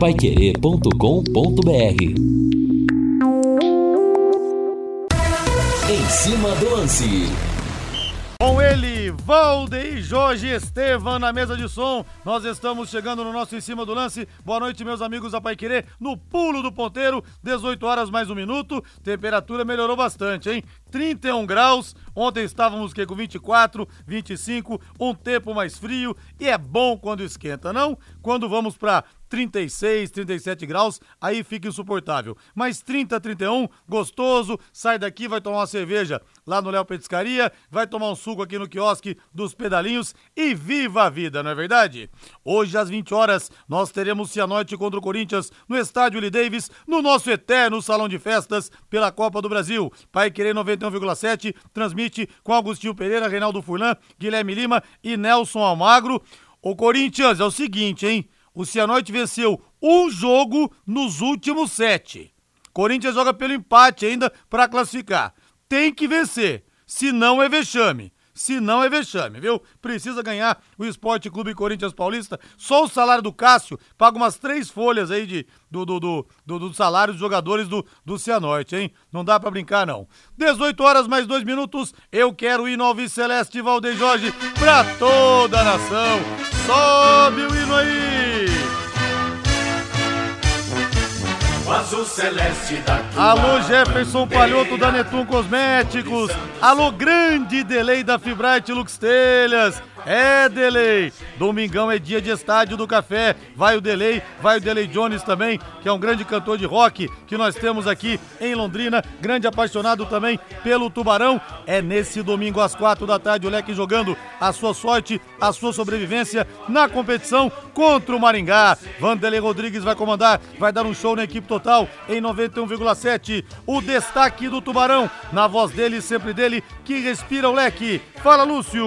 paiquerê.com.br Em cima do lance. Com ele, Valdeir Jorge Estevam na mesa de som. Nós estamos chegando no nosso Em Cima do Lance. Boa noite, meus amigos da Pai Querer. No pulo do ponteiro, 18 horas mais um minuto. Temperatura melhorou bastante, hein? 31 graus. Ontem estávamos que, com 24, 25, um tempo mais frio. E é bom quando esquenta, não? Quando vamos para 36, 37 graus, aí fica insuportável. Mas 30, 31, gostoso, sai daqui, vai tomar uma cerveja lá no Léo Petiscaria, vai tomar um suco aqui no quiosque dos pedalinhos e viva a vida, não é verdade? Hoje às 20 horas nós teremos Cianorte contra o Corinthians no estádio Lee Davis, no nosso eterno salão de festas pela Copa do Brasil. Pai Querer 91,7 transmite com Agostinho Pereira, Reinaldo Furlan, Guilherme Lima e Nelson Almagro. O Corinthians é o seguinte, hein? O Cianorte venceu um jogo nos últimos sete. Corinthians joga pelo empate ainda para classificar. Tem que vencer, senão é vexame. Se não é vexame, viu? Precisa ganhar o Esporte Clube Corinthians Paulista. Só o salário do Cássio paga umas três folhas aí de, do, do, do, do, do salário dos jogadores do, do Cianorte, hein? Não dá para brincar, não. 18 horas mais dois minutos. Eu quero ir no Celeste Valdeir Jorge pra toda a nação. Sobe o hino aí! Azul celeste da Alô Jefferson Palhoto da Netum Cosméticos. Alô grande delay da Fibrate Lux Telhas. É delay. Domingão é dia de estádio do café. Vai o delay, vai o delay Jones também, que é um grande cantor de rock que nós temos aqui em Londrina, grande apaixonado também pelo Tubarão. É nesse domingo às quatro da tarde o Leque jogando a sua sorte, a sua sobrevivência na competição contra o Maringá. Vanderlei Rodrigues vai comandar, vai dar um show na equipe total em 91,7. O destaque do Tubarão, na voz dele, sempre dele, que respira o Leque. Fala, Lúcio.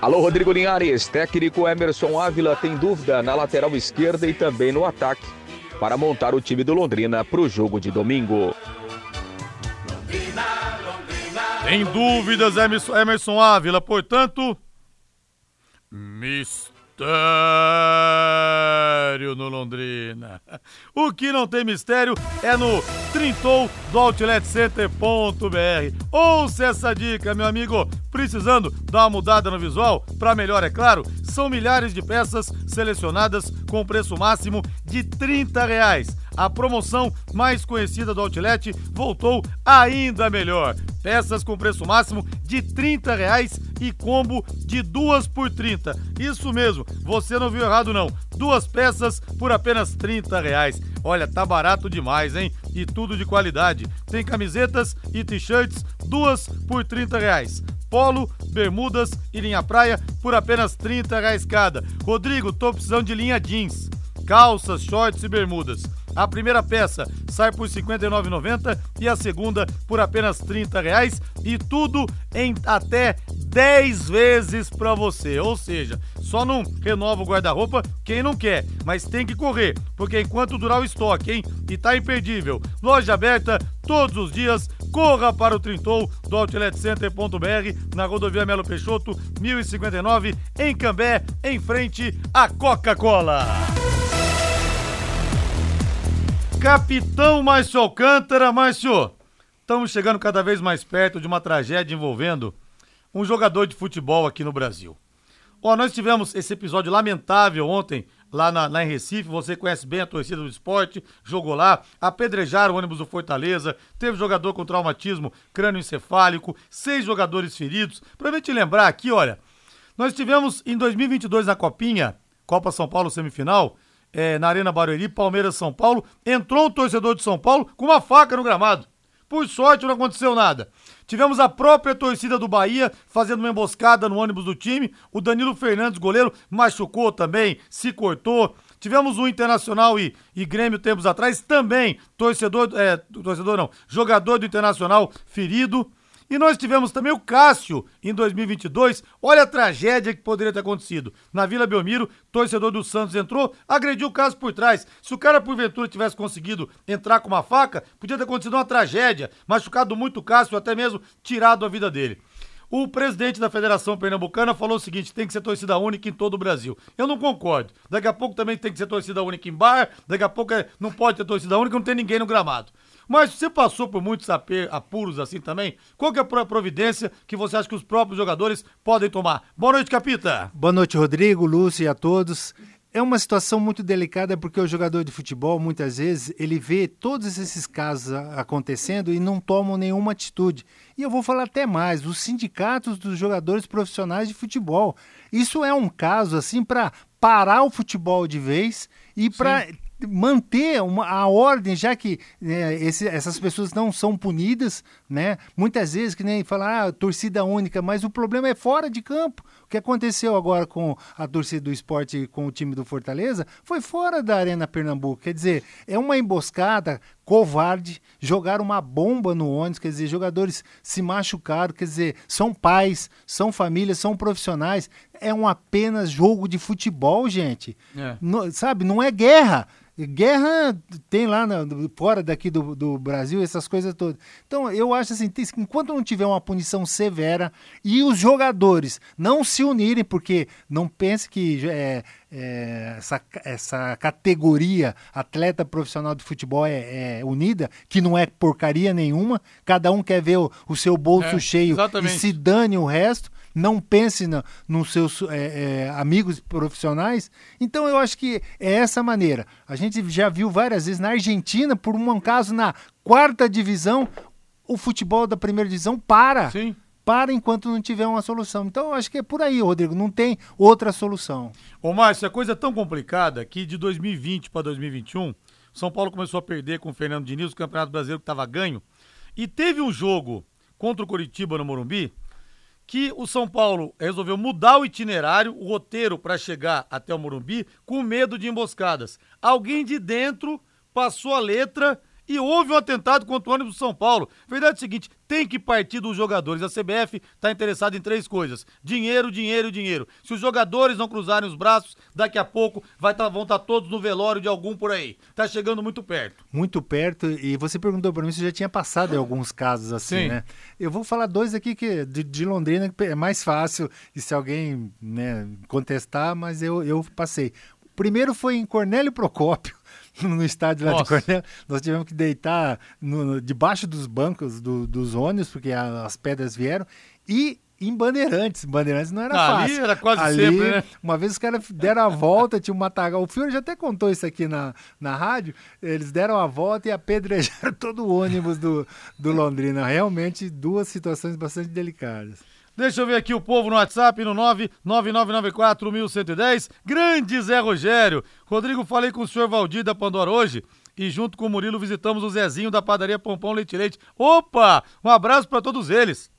Alô, Rodrigo Linhares. Técnico Emerson Ávila tem dúvida na lateral esquerda e também no ataque para montar o time do Londrina para o jogo de domingo. Tem dúvidas, Emerson, Ávila, portanto. Mistério no Londrina. O que não tem mistério é no Trintou do OutletCenter.br. Ouça essa dica, meu amigo. Precisando dar uma mudada no visual? Para melhor, é claro, são milhares de peças selecionadas com preço máximo de 30 reais. A promoção mais conhecida do Outlet voltou ainda melhor. Peças com preço máximo de 30 reais e combo de duas por 30. Isso mesmo, você não viu errado não. Duas peças por apenas 30 reais. Olha, tá barato demais, hein? E tudo de qualidade. Tem camisetas e t-shirts, duas por 30 reais polo, bermudas e linha praia por apenas 30 reais cada. Rodrigo, tô precisando de linha jeans, calças, shorts e bermudas. A primeira peça sai por R$ 59,90 e a segunda por apenas 30 reais e tudo em até 10 vezes para você. Ou seja, só não renova o guarda-roupa quem não quer, mas tem que correr, porque enquanto durar o estoque, hein? E tá imperdível. Loja aberta todos os dias. Corra para o Trintou do OutletCenter.br na rodovia Melo Peixoto, 1059, em Cambé, em frente à Coca-Cola. Capitão Márcio Alcântara, Márcio, estamos chegando cada vez mais perto de uma tragédia envolvendo um jogador de futebol aqui no Brasil. Ó, nós tivemos esse episódio lamentável ontem lá, na, lá em Recife, você conhece bem a torcida do esporte, jogou lá, apedrejaram o ônibus do Fortaleza, teve jogador com traumatismo crânioencefálico, seis jogadores feridos. Pra gente lembrar aqui, olha, nós tivemos em 2022 na Copinha, Copa São Paulo semifinal, é, na Arena Barueri, Palmeiras São Paulo, entrou um torcedor de São Paulo com uma faca no gramado. Por sorte não aconteceu nada. Tivemos a própria torcida do Bahia fazendo uma emboscada no ônibus do time. O Danilo Fernandes, goleiro, machucou também, se cortou. Tivemos um Internacional e, e Grêmio tempos atrás também, torcedor, é, torcedor não, jogador do Internacional ferido. E nós tivemos também o Cássio em 2022. Olha a tragédia que poderia ter acontecido. Na Vila Belmiro, torcedor do Santos entrou, agrediu o Cássio por trás. Se o cara, porventura, tivesse conseguido entrar com uma faca, podia ter acontecido uma tragédia, machucado muito o Cássio, até mesmo tirado a vida dele. O presidente da Federação Pernambucana falou o seguinte: tem que ser torcida única em todo o Brasil. Eu não concordo. Daqui a pouco também tem que ser torcida única em bar, daqui a pouco é, não pode ter torcida única, não tem ninguém no gramado. Mas você passou por muitos apuros assim também. Qual que é a providência que você acha que os próprios jogadores podem tomar? Boa noite, Capita. Boa noite, Rodrigo, Lúcio e a todos. É uma situação muito delicada porque o jogador de futebol, muitas vezes, ele vê todos esses casos acontecendo e não tomam nenhuma atitude. E eu vou falar até mais, os sindicatos dos jogadores profissionais de futebol. Isso é um caso assim para parar o futebol de vez e para manter uma, a ordem, já que né, esse, essas pessoas não são punidas, né? Muitas vezes que nem falar ah, torcida única, mas o problema é fora de campo. O que aconteceu agora com a torcida do esporte com o time do Fortaleza foi fora da Arena Pernambuco. Quer dizer, é uma emboscada covarde, jogar uma bomba no ônibus, quer dizer, jogadores se machucaram, quer dizer, são pais, são famílias, são profissionais. É um apenas jogo de futebol, gente. É. Sabe, não é guerra. Guerra tem lá na, fora daqui do, do, Brasil, essas coisas todas. Então, eu acho assim, enquanto não tiver uma punição severa e os jogadores não se unirem, porque não pense que é, é, essa, essa categoria atleta profissional de futebol é, é, unida, que não é porcaria nenhuma, cada um quer ver o, o seu bolso é, cheio exatamente. e se dane o resto não pense no, nos seus é, é, amigos profissionais. Então eu acho que é essa maneira. A gente já viu várias vezes na Argentina, por um caso na quarta divisão, o futebol da primeira divisão para. Sim. Para enquanto não tiver uma solução. Então, eu acho que é por aí, Rodrigo. Não tem outra solução. Ô, Márcio, a coisa é tão complicada que de 2020 para 2021, São Paulo começou a perder com o Fernando Diniz, o Campeonato Brasileiro que estava ganho. E teve um jogo contra o Curitiba no Morumbi, que o São Paulo resolveu mudar o itinerário, o roteiro para chegar até o Morumbi, com medo de emboscadas. Alguém de dentro passou a letra e houve um atentado contra o ônibus do São Paulo. Verdade é o seguinte, tem que partir dos jogadores. A CBF está interessada em três coisas: dinheiro, dinheiro, dinheiro. Se os jogadores não cruzarem os braços, daqui a pouco vai tá, vão estar tá todos no velório de algum por aí. Tá chegando muito perto. Muito perto. E você perguntou para mim se já tinha passado em alguns casos assim, Sim. né? Eu vou falar dois aqui que de, de Londrina que é mais fácil e se alguém né, contestar, mas eu, eu passei. Primeiro foi em Cornélio Procópio no estádio lá Nossa. de Cornélio, nós tivemos que deitar no, debaixo dos bancos do, dos ônibus, porque a, as pedras vieram, e em Bandeirantes. Bandeirantes não era ah, fácil. Ali era quase ali, sempre, né? Uma vez os caras deram a volta, tinha um matagal. O Fiore já até contou isso aqui na, na rádio. Eles deram a volta e apedrejaram todo o ônibus do, do Londrina. Realmente, duas situações bastante delicadas. Deixa eu ver aqui o povo no WhatsApp no 999941110. Grande Zé Rogério. Rodrigo, falei com o senhor Valdir da Pandora hoje e junto com o Murilo visitamos o Zezinho da padaria Pompom Leite Leite. Opa! Um abraço para todos eles.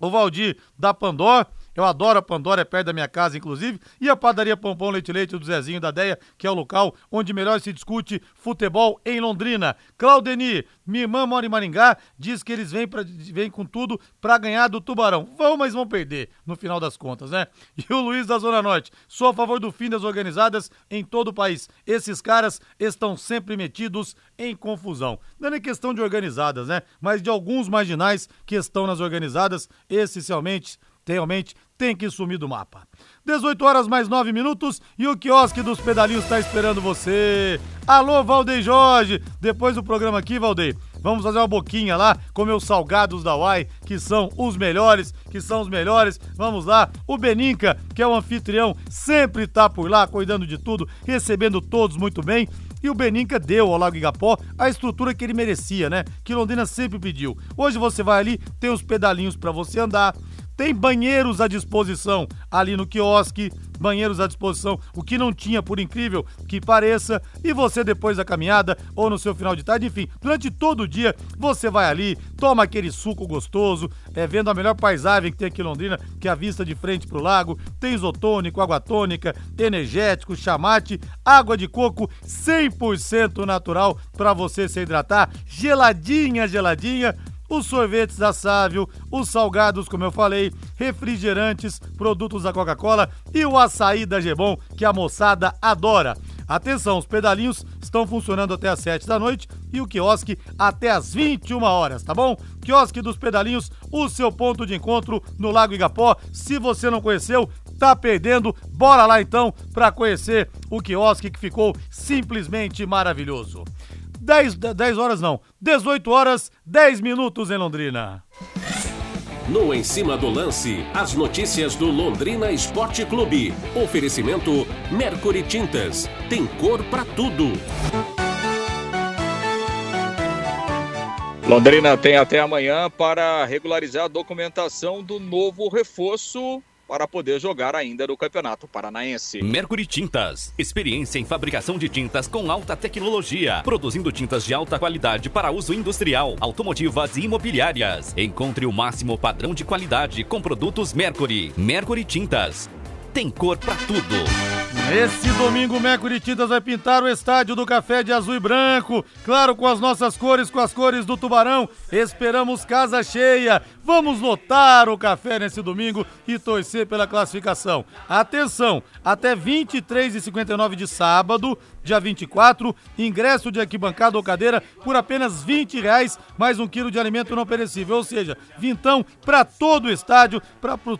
O Valdir da Pandora eu adoro a Pandora, é perto da minha casa, inclusive. E a padaria Pompom Leite Leite do Zezinho da Deia, que é o local onde melhor se discute futebol em Londrina. Claudeni, minha irmã mora em Maringá, diz que eles vêm, pra, vêm com tudo para ganhar do Tubarão. Vão, mas vão perder, no final das contas, né? E o Luiz da Zona Norte, sou a favor do fim das organizadas em todo o país. Esses caras estão sempre metidos em confusão. Não é nem questão de organizadas, né? Mas de alguns marginais que estão nas organizadas, essencialmente realmente tem que sumir do mapa. 18 horas mais 9 minutos e o quiosque dos pedalinhos está esperando você. Alô, Valdeir Jorge. Depois do programa aqui, Valdeir, vamos fazer uma boquinha lá, comer os salgados da Uai, que são os melhores, que são os melhores. Vamos lá. O Beninca, que é o anfitrião, sempre está por lá, cuidando de tudo, recebendo todos muito bem. E o Beninca deu ao Lago Igapó a estrutura que ele merecia, né? Que Londrina sempre pediu. Hoje você vai ali, tem os pedalinhos para você andar, tem banheiros à disposição ali no quiosque, banheiros à disposição, o que não tinha, por incrível que pareça. E você, depois da caminhada ou no seu final de tarde, enfim, durante todo o dia, você vai ali, toma aquele suco gostoso, é, vendo a melhor paisagem que tem aqui em Londrina, que é a vista de frente para o lago. Tem isotônico, água tônica, energético, chamate, água de coco 100% natural para você se hidratar, geladinha, geladinha os sorvetes da Sávio, os salgados, como eu falei, refrigerantes, produtos da Coca-Cola e o açaí da Gebon, que a moçada adora. Atenção, os pedalinhos estão funcionando até às 7 da noite e o quiosque até às 21 horas, tá bom? Quiosque dos Pedalinhos, o seu ponto de encontro no Lago Igapó. Se você não conheceu, tá perdendo. Bora lá então para conhecer o quiosque que ficou simplesmente maravilhoso. 10, 10 horas não, 18 horas, 10 minutos em Londrina. No Em Cima do Lance, as notícias do Londrina Esporte Clube. Oferecimento Mercury Tintas. Tem cor para tudo. Londrina tem até amanhã para regularizar a documentação do novo reforço para poder jogar ainda no Campeonato Paranaense. Mercury Tintas. Experiência em fabricação de tintas com alta tecnologia, produzindo tintas de alta qualidade para uso industrial, automotivas e imobiliárias. Encontre o máximo padrão de qualidade com produtos Mercury. Mercury Tintas. Tem cor para tudo. Esse domingo, o Mercury Tintas vai pintar o estádio do Café de azul e branco. Claro, com as nossas cores, com as cores do Tubarão. Esperamos casa cheia. Vamos lotar o café nesse domingo e torcer pela classificação. Atenção, até 23h59 de sábado, dia 24, ingresso de arquibancada ou cadeira por apenas 20 reais, mais um quilo de alimento não perecível. Ou seja, vintão para todo o estádio,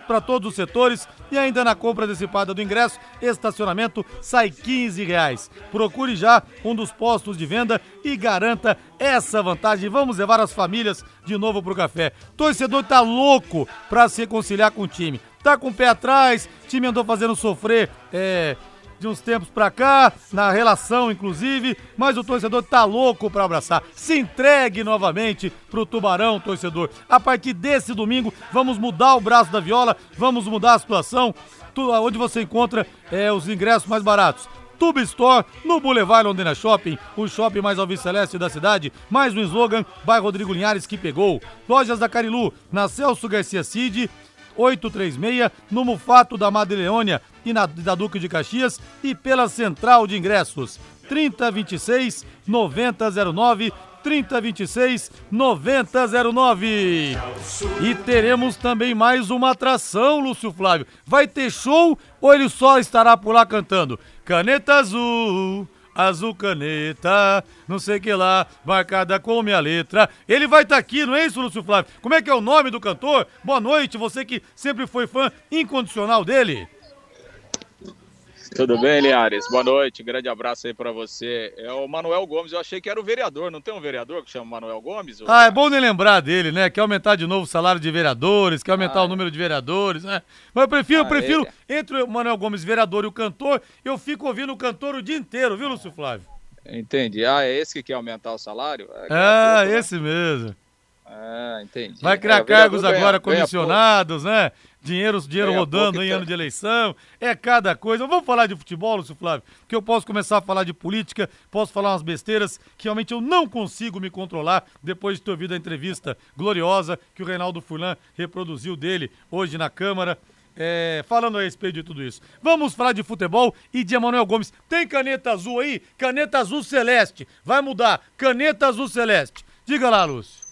para todos os setores e ainda na compra antecipada do ingresso, estacionamento sai 15 reais. Procure já um dos postos de venda e garanta essa vantagem. Vamos levar as famílias de novo pro café. Torcedor tá louco para se reconciliar com o time. Tá com o pé atrás, time andou fazendo sofrer é, de uns tempos pra cá, na relação inclusive, mas o torcedor tá louco pra abraçar. Se entregue novamente pro Tubarão, torcedor. A partir desse domingo, vamos mudar o braço da viola, vamos mudar a situação. Onde você encontra é, os ingressos mais baratos? Tube Store, no Boulevard Londrina Shopping, o shopping mais alviceleste da cidade, mais um slogan, bairro Rodrigo Linhares que pegou. Lojas da Carilu, na Celso Garcia Cid, 836, no Mufato da Madeleônia e na da Duque de Caxias e pela Central de Ingressos. 3026 9009 3026 9009. E teremos também mais uma atração, Lúcio Flávio. Vai ter show ou ele só estará por lá cantando? Caneta azul, azul caneta, não sei que lá, marcada com minha letra. Ele vai estar tá aqui, não é isso, Lúcio Flávio? Como é que é o nome do cantor? Boa noite, você que sempre foi fã incondicional dele. Tudo bem, Liares? Boa noite, grande abraço aí para você. É o Manuel Gomes, eu achei que era o vereador, não tem um vereador que chama Manuel Gomes? Ou... Ah, é bom nem lembrar dele, né? Quer aumentar de novo o salário de vereadores, quer aumentar ah, o número de vereadores, né? Mas eu prefiro, ah, eu prefiro, é... entre o Manuel Gomes, vereador, e o cantor, eu fico ouvindo o cantor o dia inteiro, viu, Lúcio Flávio? Entendi. Ah, é esse que quer aumentar o salário? É, é né? esse mesmo. Ah, entendi. Vai criar é, cargos agora ganha, comissionados, ganha né? Dinheiro, dinheiro é, rodando em ano de eleição, é cada coisa. Vamos falar de futebol, Lúcio Flávio? Porque eu posso começar a falar de política, posso falar umas besteiras que realmente eu não consigo me controlar depois de ter ouvido a entrevista gloriosa que o Reinaldo Furlan reproduziu dele hoje na Câmara. É, falando a respeito de tudo isso. Vamos falar de futebol e de Emanuel Gomes. Tem caneta azul aí? Caneta azul celeste. Vai mudar. Caneta azul celeste. Diga lá, Lúcio.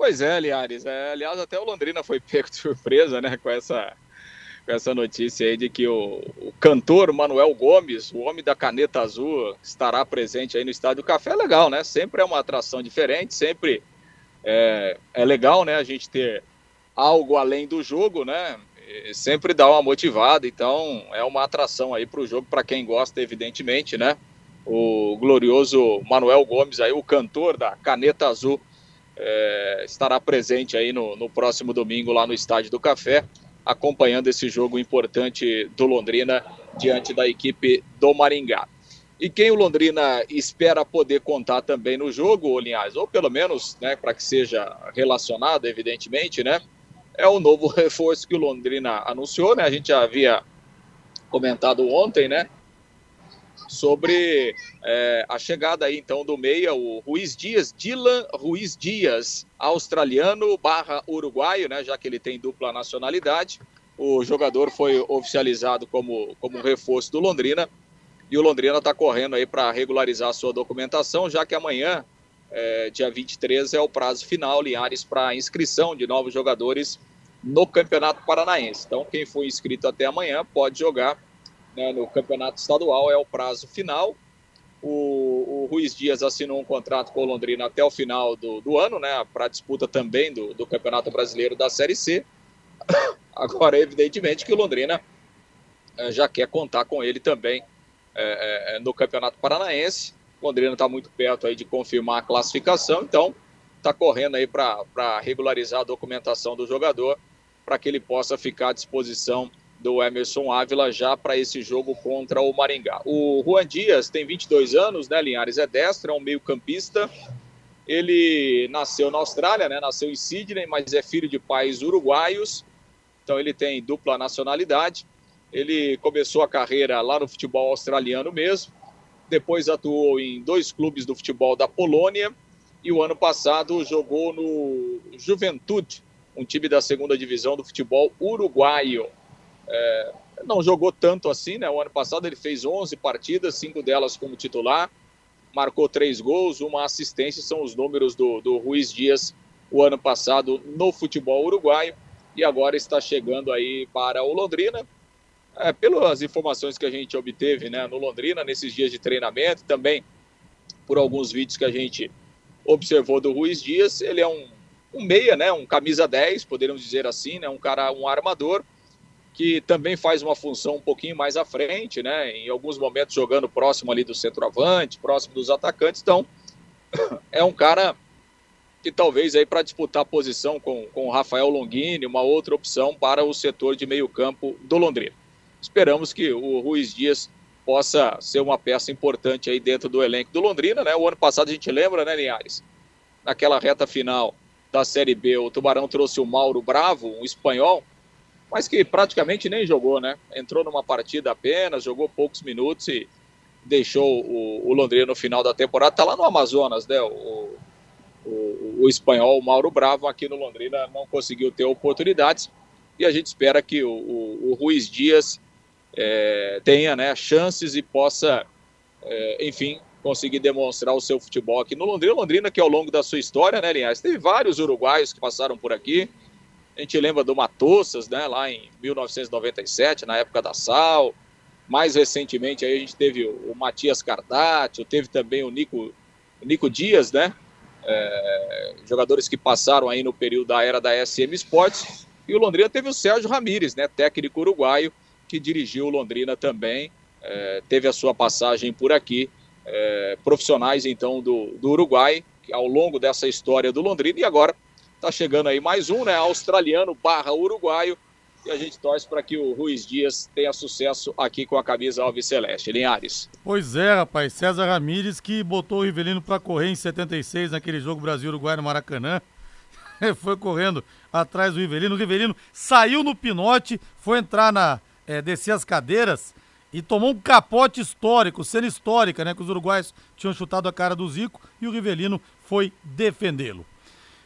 Pois é, Liares. É, aliás, até o Londrina foi pego de surpresa, né, com essa, com essa notícia aí de que o, o, cantor Manuel Gomes, o homem da caneta azul, estará presente aí no Estádio Café. É legal, né? Sempre é uma atração diferente, sempre é, é legal, né, a gente ter algo além do jogo, né? Sempre dá uma motivada, então é uma atração aí para o jogo, para quem gosta, evidentemente, né? O glorioso Manuel Gomes aí, o cantor da caneta azul é, estará presente aí no, no próximo domingo lá no Estádio do Café, acompanhando esse jogo importante do Londrina diante da equipe do Maringá. E quem o Londrina espera poder contar também no jogo, Linhares, ou pelo menos né, para que seja relacionado, evidentemente, né, é o novo reforço que o Londrina anunciou. Né, a gente já havia comentado ontem, né, sobre é, a chegada aí então do meia, o Ruiz Dias, Dylan Ruiz Dias, australiano barra uruguaio, né, já que ele tem dupla nacionalidade. O jogador foi oficializado como, como reforço do Londrina e o Londrina está correndo aí para regularizar a sua documentação, já que amanhã, é, dia 23, é o prazo final, Linhares, para inscrição de novos jogadores no Campeonato Paranaense. Então, quem for inscrito até amanhã pode jogar né, no campeonato estadual, é o prazo final. O, o Ruiz Dias assinou um contrato com o Londrina até o final do, do ano, né, para disputa também do, do Campeonato Brasileiro da Série C. Agora, evidentemente que o Londrina é, já quer contar com ele também é, é, no Campeonato Paranaense. O Londrina está muito perto aí de confirmar a classificação, então está correndo aí para regularizar a documentação do jogador para que ele possa ficar à disposição do Emerson Ávila já para esse jogo contra o Maringá. O Juan Dias tem 22 anos, né, Linhares? É destro, é um meio-campista. Ele nasceu na Austrália, né? Nasceu em Sydney, mas é filho de pais uruguaios. Então ele tem dupla nacionalidade. Ele começou a carreira lá no futebol australiano mesmo. Depois atuou em dois clubes do futebol da Polônia e o ano passado jogou no Juventude, um time da segunda divisão do futebol uruguaio. É, não jogou tanto assim, né? O ano passado ele fez 11 partidas, cinco delas como titular, marcou três gols, uma assistência, são os números do, do Ruiz Dias o ano passado no futebol uruguaio e agora está chegando aí para o Londrina. É, pelas informações que a gente obteve né, no Londrina nesses dias de treinamento, também por alguns vídeos que a gente observou do Ruiz Dias, ele é um, um meia, né, um camisa 10, poderíamos dizer assim, né, um cara, um armador, que também faz uma função um pouquinho mais à frente, né, em alguns momentos jogando próximo ali do centroavante, próximo dos atacantes, então é um cara que talvez aí para disputar posição com, com o Rafael Longini, uma outra opção para o setor de meio campo do Londrina. Esperamos que o Ruiz Dias possa ser uma peça importante aí dentro do elenco do Londrina, né? O ano passado a gente lembra, né, Linhares? Naquela reta final da Série B, o Tubarão trouxe o Mauro Bravo, um espanhol, mas que praticamente nem jogou, né? Entrou numa partida apenas, jogou poucos minutos e deixou o, o Londrina no final da temporada. Tá lá no Amazonas, né? O, o, o espanhol, Mauro Bravo, aqui no Londrina não conseguiu ter oportunidades e a gente espera que o, o, o Ruiz Dias é, tenha né, chances e possa, é, enfim, conseguir demonstrar o seu futebol aqui no Londrina. Londrina, que ao longo da sua história, né, Linhares, teve vários uruguaios que passaram por aqui. A gente lembra do Matossas, né, lá em 1997, na época da Sal. Mais recentemente aí a gente teve o, o Matias Cardácio, teve também o Nico, o Nico Dias, né? É, jogadores que passaram aí no período da era da SM Sports. E o Londrina teve o Sérgio Ramírez, né, técnico uruguaio, que dirigiu Londrina também, é, teve a sua passagem por aqui. É, profissionais então do, do Uruguai, ao longo dessa história do Londrina, e agora está chegando aí mais um, né? Australiano barra uruguaio. E a gente torce para que o Ruiz Dias tenha sucesso aqui com a camisa Alves Celeste. Linhares. Pois é, rapaz. César Ramírez que botou o Rivelino para correr em 76 naquele jogo Brasil-Uruguai no Maracanã. foi correndo atrás do Rivelino. O Rivelino saiu no pinote, foi entrar na, é, descer as cadeiras e tomou um capote histórico, cena histórica, né? Que os uruguaios tinham chutado a cara do Zico e o Rivelino foi defendê-lo.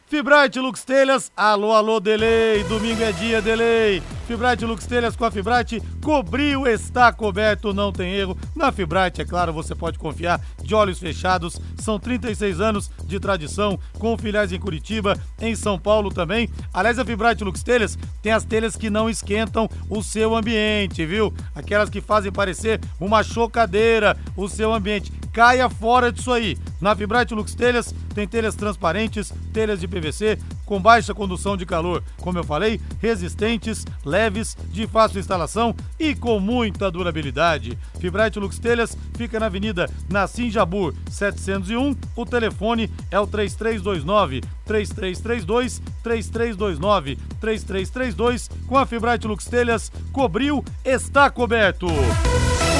Fibrate Lux Telhas, alô, alô, delay, domingo é dia, delay. Fibrate Lux Telhas com a Fibrate, cobriu, está coberto, não tem erro. Na Fibrate, é claro, você pode confiar de olhos fechados. São 36 anos de tradição, com filiais em Curitiba, em São Paulo também. Aliás, a Fibrate Lux Telhas tem as telhas que não esquentam o seu ambiente, viu? Aquelas que fazem parecer uma chocadeira o seu ambiente. Caia fora disso aí. Na Fibrate Lux Telhas tem telhas transparentes, telhas de PVC com baixa condução de calor, como eu falei, resistentes, leves, de fácil instalação e com muita durabilidade. Fibrate Lux Telhas fica na Avenida Nassim Jabur 701. O telefone é o 3329 3332 3329 3332. Com a Fibrate Lux Telhas, cobriu, está coberto.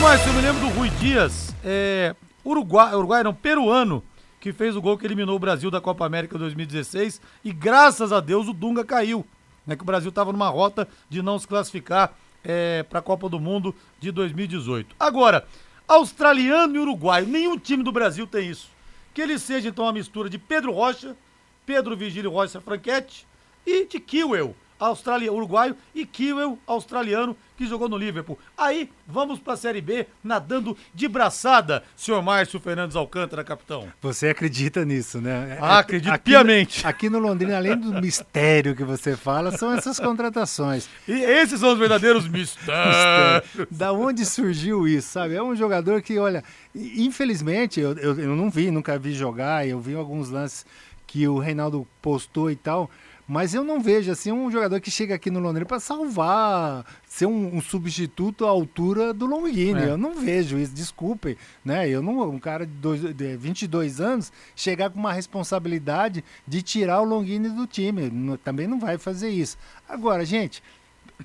Mas eu me lembro do Rui Dias, é, Uruguai, Uruguai não, peruano, que fez o gol que eliminou o Brasil da Copa América 2016 e graças a Deus o Dunga caiu, né, que o Brasil estava numa rota de não se classificar é, para a Copa do Mundo de 2018. Agora, australiano e uruguaio, nenhum time do Brasil tem isso. Que ele seja então uma mistura de Pedro Rocha, Pedro Vigílio Rocha Franquete e de Kiwell, australiano, uruguaio, e Kiewel, australiano, que jogou no Liverpool. Aí, vamos para a Série B, nadando de braçada, senhor Márcio Fernandes Alcântara, capitão. Você acredita nisso, né? Ah, acredito aqui, piamente. Aqui no Londrina, além do mistério que você fala, são essas contratações. E esses são os verdadeiros mistérios. da onde surgiu isso, sabe? É um jogador que, olha, infelizmente, eu, eu, eu não vi, nunca vi jogar, eu vi alguns lances que o Reinaldo postou e tal, mas eu não vejo assim um jogador que chega aqui no Londrina para salvar, ser um, um, substituto à altura do Longini. É. Eu não vejo isso, desculpem, né? Eu não, um cara de, dois, de 22 anos chegar com uma responsabilidade de tirar o Longini do time, também não vai fazer isso. Agora, gente,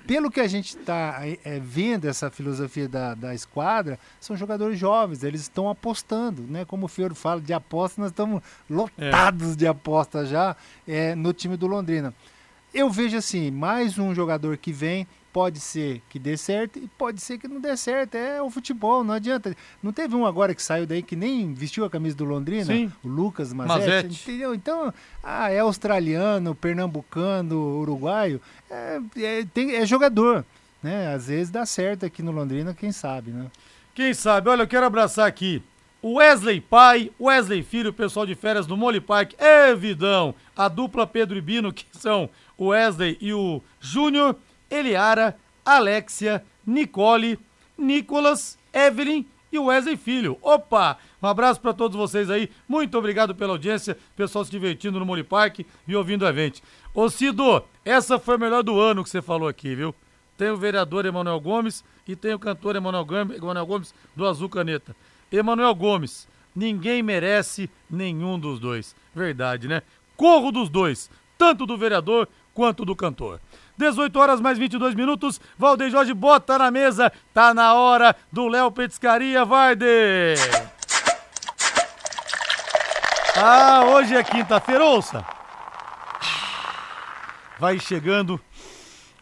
pelo que a gente está é, vendo essa filosofia da, da esquadra, são jogadores jovens, eles estão apostando, né? Como o Fiore fala de aposta, nós estamos lotados é. de aposta já é, no time do Londrina. Eu vejo assim, mais um jogador que vem, pode ser que dê certo e pode ser que não dê certo. É o futebol, não adianta. Não teve um agora que saiu daí que nem vestiu a camisa do Londrina? Sim. O Lucas Mazete, Mazete. entendeu? Então, ah, é australiano, pernambucano, uruguaio, é, é, tem, é jogador. Né? Às vezes dá certo aqui no Londrina, quem sabe, né? Quem sabe? Olha, eu quero abraçar aqui o Wesley pai, Wesley filho, o pessoal de férias do Mole Park, é vidão, a dupla Pedro e Bino, que são Wesley e o Júnior, Eliara, Alexia, Nicole, Nicolas, Evelyn e Wesley Filho. Opa! Um abraço para todos vocês aí. Muito obrigado pela audiência. Pessoal se divertindo no Moli Park e ouvindo o evento. Ô Cido, essa foi a melhor do ano que você falou aqui, viu? Tem o vereador Emanuel Gomes e tem o cantor Emanuel Gomes do Azul Caneta. Emanuel Gomes, ninguém merece nenhum dos dois. Verdade, né? Corro dos dois, tanto do vereador quanto do cantor. 18 horas mais 22 minutos. Valdeir Jorge bota na mesa. Tá na hora do Léo Petiscaria, Varde. Ah, hoje é quinta-feira, ouça. Vai chegando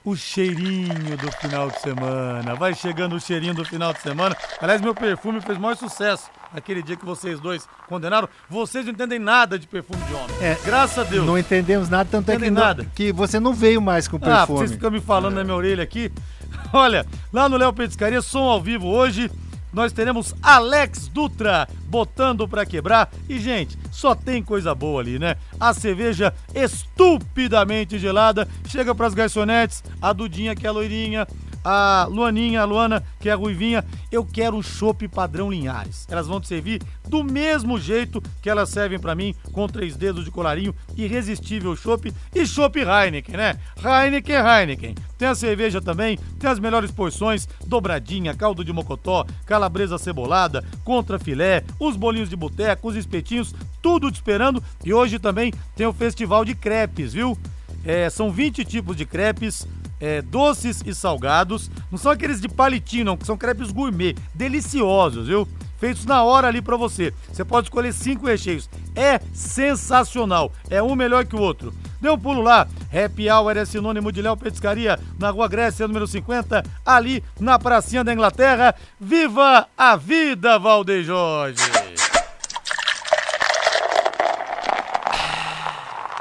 o cheirinho do final de semana. Vai chegando o cheirinho do final de semana. Aliás, meu perfume fez maior sucesso aquele dia que vocês dois condenaram. Vocês não entendem nada de perfume de homem. É, Graças a Deus. Não entendemos nada, tanto é que, nada. Não, que você não veio mais com ah, perfume. Ah, vocês ficam me falando é. na minha orelha aqui. Olha, lá no Léo Petiscaria, som ao vivo hoje nós teremos Alex Dutra botando para quebrar. E, gente, só tem coisa boa ali, né? A cerveja estupidamente gelada chega para as garçonetes, a Dudinha, que é loirinha, a Luaninha, a Luana, que é a Ruivinha, eu quero o chopp padrão Linhares. Elas vão te servir do mesmo jeito que elas servem para mim, com três dedos de colarinho, irresistível chopp e chopp Heineken, né? Heineken, Heineken. Tem a cerveja também, tem as melhores porções, dobradinha, caldo de mocotó, calabresa cebolada, contra filé, os bolinhos de boteco, os espetinhos, tudo te esperando. E hoje também tem o festival de crepes, viu? É, são 20 tipos de crepes, é, doces e salgados. Não são aqueles de palitinho, não, que são crepes gourmet, deliciosos, viu? Feitos na hora ali para você. Você pode escolher cinco recheios. É sensacional. É um melhor que o outro. Dê um pulo lá. Happy Hour é sinônimo de Léo Petiscaria, na Rua Grécia, número 50, ali na Pracinha da Inglaterra. Viva a vida, Valdeir Jorge!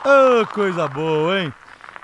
Oh, coisa boa, hein?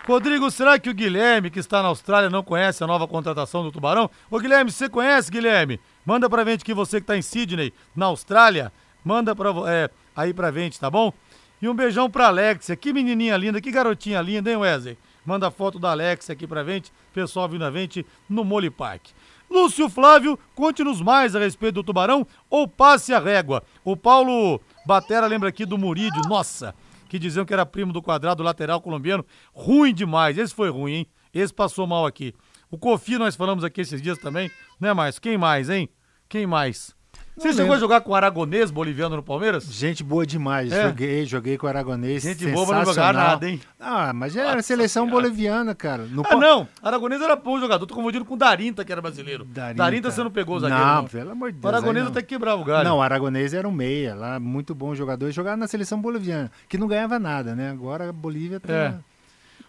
Rodrigo, será que o Guilherme, que está na Austrália, não conhece a nova contratação do Tubarão? Ô, Guilherme, você conhece, Guilherme? Manda pra gente que você que tá em Sydney, na Austrália, manda pra, é, aí pra gente, tá bom? E um beijão pra Alexia, que menininha linda, que garotinha linda, hein, Wesley? Manda foto da Alexia aqui pra gente, pessoal vindo a gente no Mole Park. Lúcio Flávio, conte-nos mais a respeito do Tubarão ou passe a régua. O Paulo Batera lembra aqui do Murídio, nossa, que diziam que era primo do quadrado lateral colombiano. Ruim demais. Esse foi ruim, hein? Esse passou mal aqui. O Kofi nós falamos aqui esses dias também, né, mais? Quem mais, hein? Quem mais? Você chegou a jogar com o Aragonês boliviano no Palmeiras? Gente boa demais. É. Joguei, joguei com o Aragonês. Gente boa pra não jogar nada, hein? Ah, mas era Nossa, seleção cara. boliviana, cara. No ah, não. Aragonês era bom jogador. Tô confundindo com o Darinta, que era brasileiro. Darinta, Darinta você não pegou o zagueiro. Não, não. pelo amor de Deus. O Aragonês até quebrava o galho. Não, o Aragonês era um meia lá, muito bom jogador. Jogava na seleção boliviana, que não ganhava nada, né? Agora a Bolívia tá. É.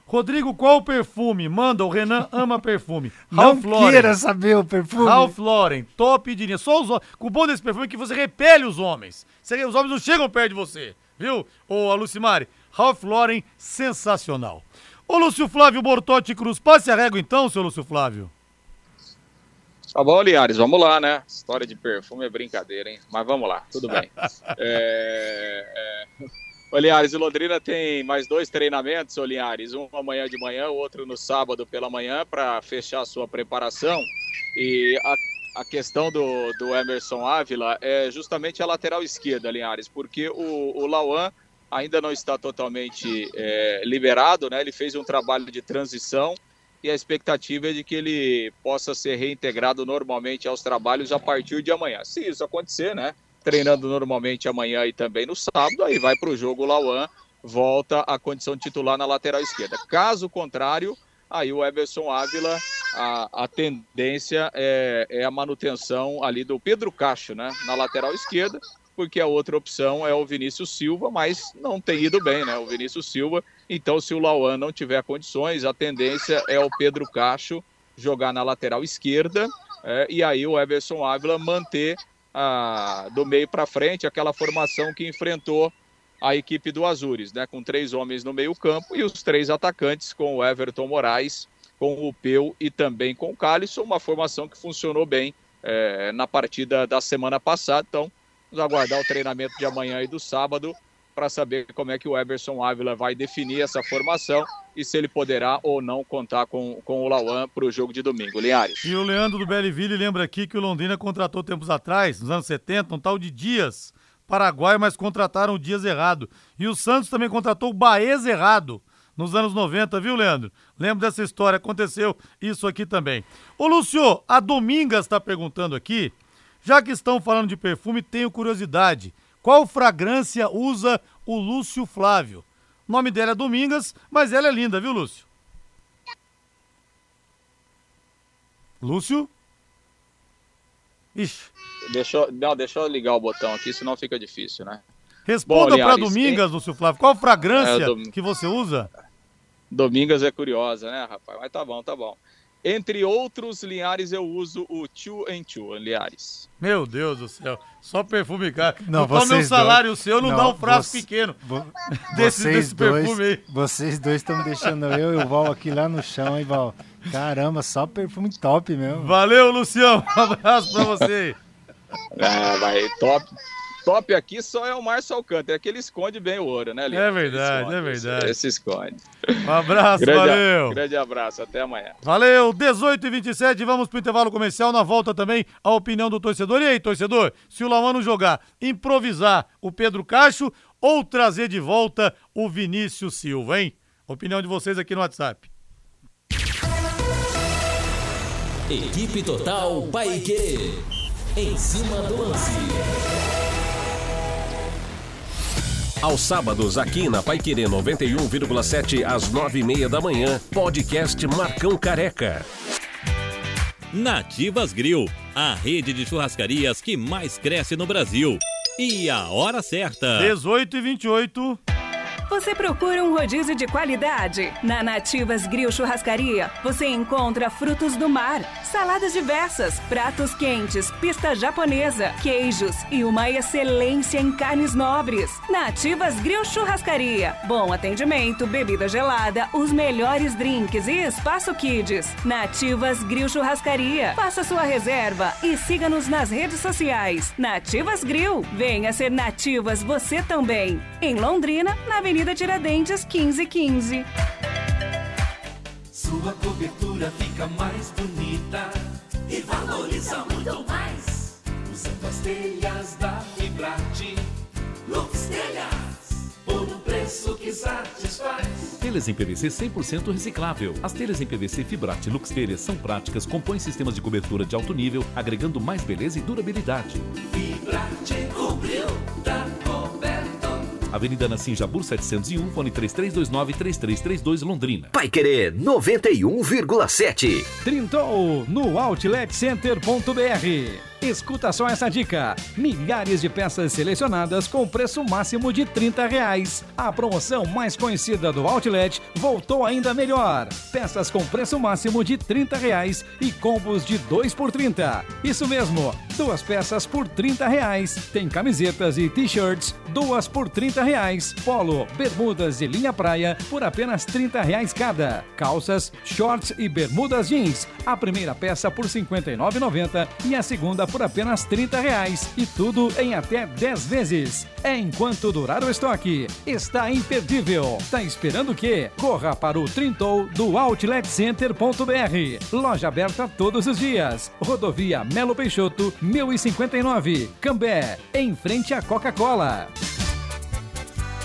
Rodrigo, qual o perfume? Manda, o Renan ama perfume. Não Ralph Lauren. queira saber o perfume. Ralph Lauren, top de linha. Só os Com o bom desse perfume é que você repele os homens. Os homens não chegam perto de você, viu? Ô, Lucimari, Ralph Lauren, sensacional. Ô Lúcio Flávio Bortotti Cruz, passe a régua então, seu Lúcio Flávio. Tá bom, Liares, vamos lá, né? História de perfume é brincadeira, hein? Mas vamos lá, tudo bem. é, é... O Linhares, o Londrina tem mais dois treinamentos, Linhares, um amanhã de manhã, outro no sábado pela manhã, para fechar a sua preparação. E a, a questão do, do Emerson Ávila é justamente a lateral esquerda, Linhares, porque o, o Lauan ainda não está totalmente é, liberado, né? Ele fez um trabalho de transição e a expectativa é de que ele possa ser reintegrado normalmente aos trabalhos a partir de amanhã. Se isso acontecer, né? Treinando normalmente amanhã e também no sábado, aí vai para o jogo o Lauan, volta à condição titular na lateral esquerda. Caso contrário, aí o Everson Ávila, a, a tendência é, é, a manutenção ali do Pedro Cacho, né? Na lateral esquerda, porque a outra opção é o Vinícius Silva, mas não tem ido bem, né? O Vinícius Silva então, se o Lauan não tiver condições, a tendência é o Pedro Cacho jogar na lateral esquerda é, e aí o Everson Ávila manter ah, do meio para frente aquela formação que enfrentou a equipe do Azures, né, com três homens no meio campo e os três atacantes com o Everton Moraes, com o Peu e também com o Calisson, uma formação que funcionou bem é, na partida da semana passada. Então, vamos aguardar o treinamento de amanhã e do sábado para saber como é que o Everson Ávila vai definir essa formação e se ele poderá ou não contar com, com o Lauan para o jogo de domingo. Linhares. E o Leandro do Belleville lembra aqui que o Londrina contratou tempos atrás, nos anos 70, um tal de Dias, Paraguai, mas contrataram o Dias errado. E o Santos também contratou o Baez errado nos anos 90, viu, Leandro? Lembro dessa história, aconteceu isso aqui também. Ô, Lúcio, a Domingas está perguntando aqui, já que estão falando de perfume, tenho curiosidade. Qual fragrância usa o Lúcio Flávio? O nome dela é Domingas, mas ela é linda, viu, Lúcio? Lúcio? Ixi. Deixa, não, deixa eu ligar o botão aqui, senão fica difícil, né? Responda para Domingas, Lúcio Flávio. Qual fragrância é, dom... que você usa? Domingas é curiosa, né, rapaz? Mas tá bom, tá bom. Entre outros Linhares, eu uso o Two and Two, Linhares. Meu Deus do céu. Só perfume cara. Não, não meu salário dois... seu não, não, dá um frasco você... pequeno vo... desse, vocês desse dois, perfume aí. Vocês dois estão deixando eu e o Val aqui lá no chão, hein, Val? Caramba, só perfume top mesmo. Valeu, Lucião. Um abraço pra você. Ah, vai, top top aqui só é o Márcio Alcântara, é que ele esconde bem o ouro, né, Leandro? É verdade, esconde, é verdade. Esse, esconde. Um abraço, grande, valeu. Grande abraço, até amanhã. Valeu, 18 e 27 vamos pro intervalo comercial, na volta também a opinião do torcedor. E aí, torcedor, se o Lamano jogar, improvisar o Pedro Cacho ou trazer de volta o Vinícius Silva, hein? Opinião de vocês aqui no WhatsApp. Equipe Total Paique. Em cima do lance. Aos sábados, aqui na Paiquerê 91,7 às 9h30 da manhã, podcast Marcão Careca. Nativas Grill, a rede de churrascarias que mais cresce no Brasil. E a hora certa: 18 e 28. Você procura um rodízio de qualidade? Na Nativas Grill Churrascaria, você encontra frutos do mar, saladas diversas, pratos quentes, pista japonesa, queijos e uma excelência em carnes nobres. Nativas Grill Churrascaria. Bom atendimento, bebida gelada, os melhores drinks e espaço kids. Nativas Grill Churrascaria. Faça sua reserva e siga-nos nas redes sociais. Nativas Grill. Venha ser Nativas você também. Em Londrina, na Avenida Avenida Tiradentes, 1515. Sua cobertura fica mais bonita e valoriza muito mais. Usando as telhas da Fibrate, Lux Telhas, por um preço que satisfaz. Telhas em PVC 100% reciclável. As telhas em PVC Fibrate Lux Telhas são práticas, compõem sistemas de cobertura de alto nível, agregando mais beleza e durabilidade. Fibrate cobriu, tá Avenida Nassim Jabur 701, fone 3329-3332 Londrina. Vai querer 91,7. Trintou no outletcenter.br. Escuta só essa dica: milhares de peças selecionadas com preço máximo de 30 reais. A promoção mais conhecida do Outlet voltou ainda melhor. Peças com preço máximo de 30 reais e combos de 2 por 30. Isso mesmo, duas peças por 30 reais. Tem camisetas e t-shirts, duas por 30 reais. Polo, bermudas e linha praia por apenas 30 reais cada. Calças, shorts e bermudas jeans. A primeira peça por 59,90 e a segunda por apenas 30 reais. E tudo em até 10 vezes. É enquanto durar o estoque. Está imperdível. Tá esperando o quê? Corra para o Trintou do OutletCenter.br. Loja aberta todos os dias. Rodovia Melo Peixoto, 1059. Cambé, em frente à Coca-Cola.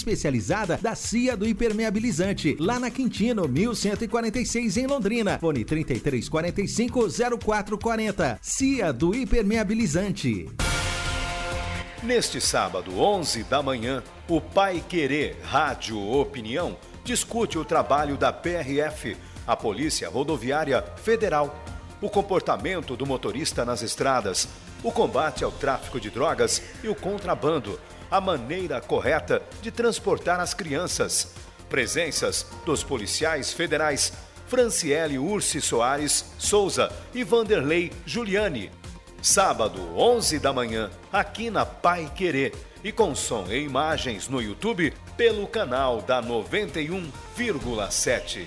especializada da CIA do Impermeabilizante, lá na Quintino, 1146 em Londrina. Fone 3345 0440. CIA do Impermeabilizante. Neste sábado, 11 da manhã, o Pai Querer Rádio Opinião discute o trabalho da PRF, a Polícia Rodoviária Federal, o comportamento do motorista nas estradas, o combate ao tráfico de drogas e o contrabando, a maneira correta de transportar as crianças. Presenças dos policiais federais Franciele Ursi Soares Souza e Vanderlei Giuliani. Sábado, 11 da manhã, aqui na Pai Querer. E com som e imagens no YouTube pelo canal da 91,7.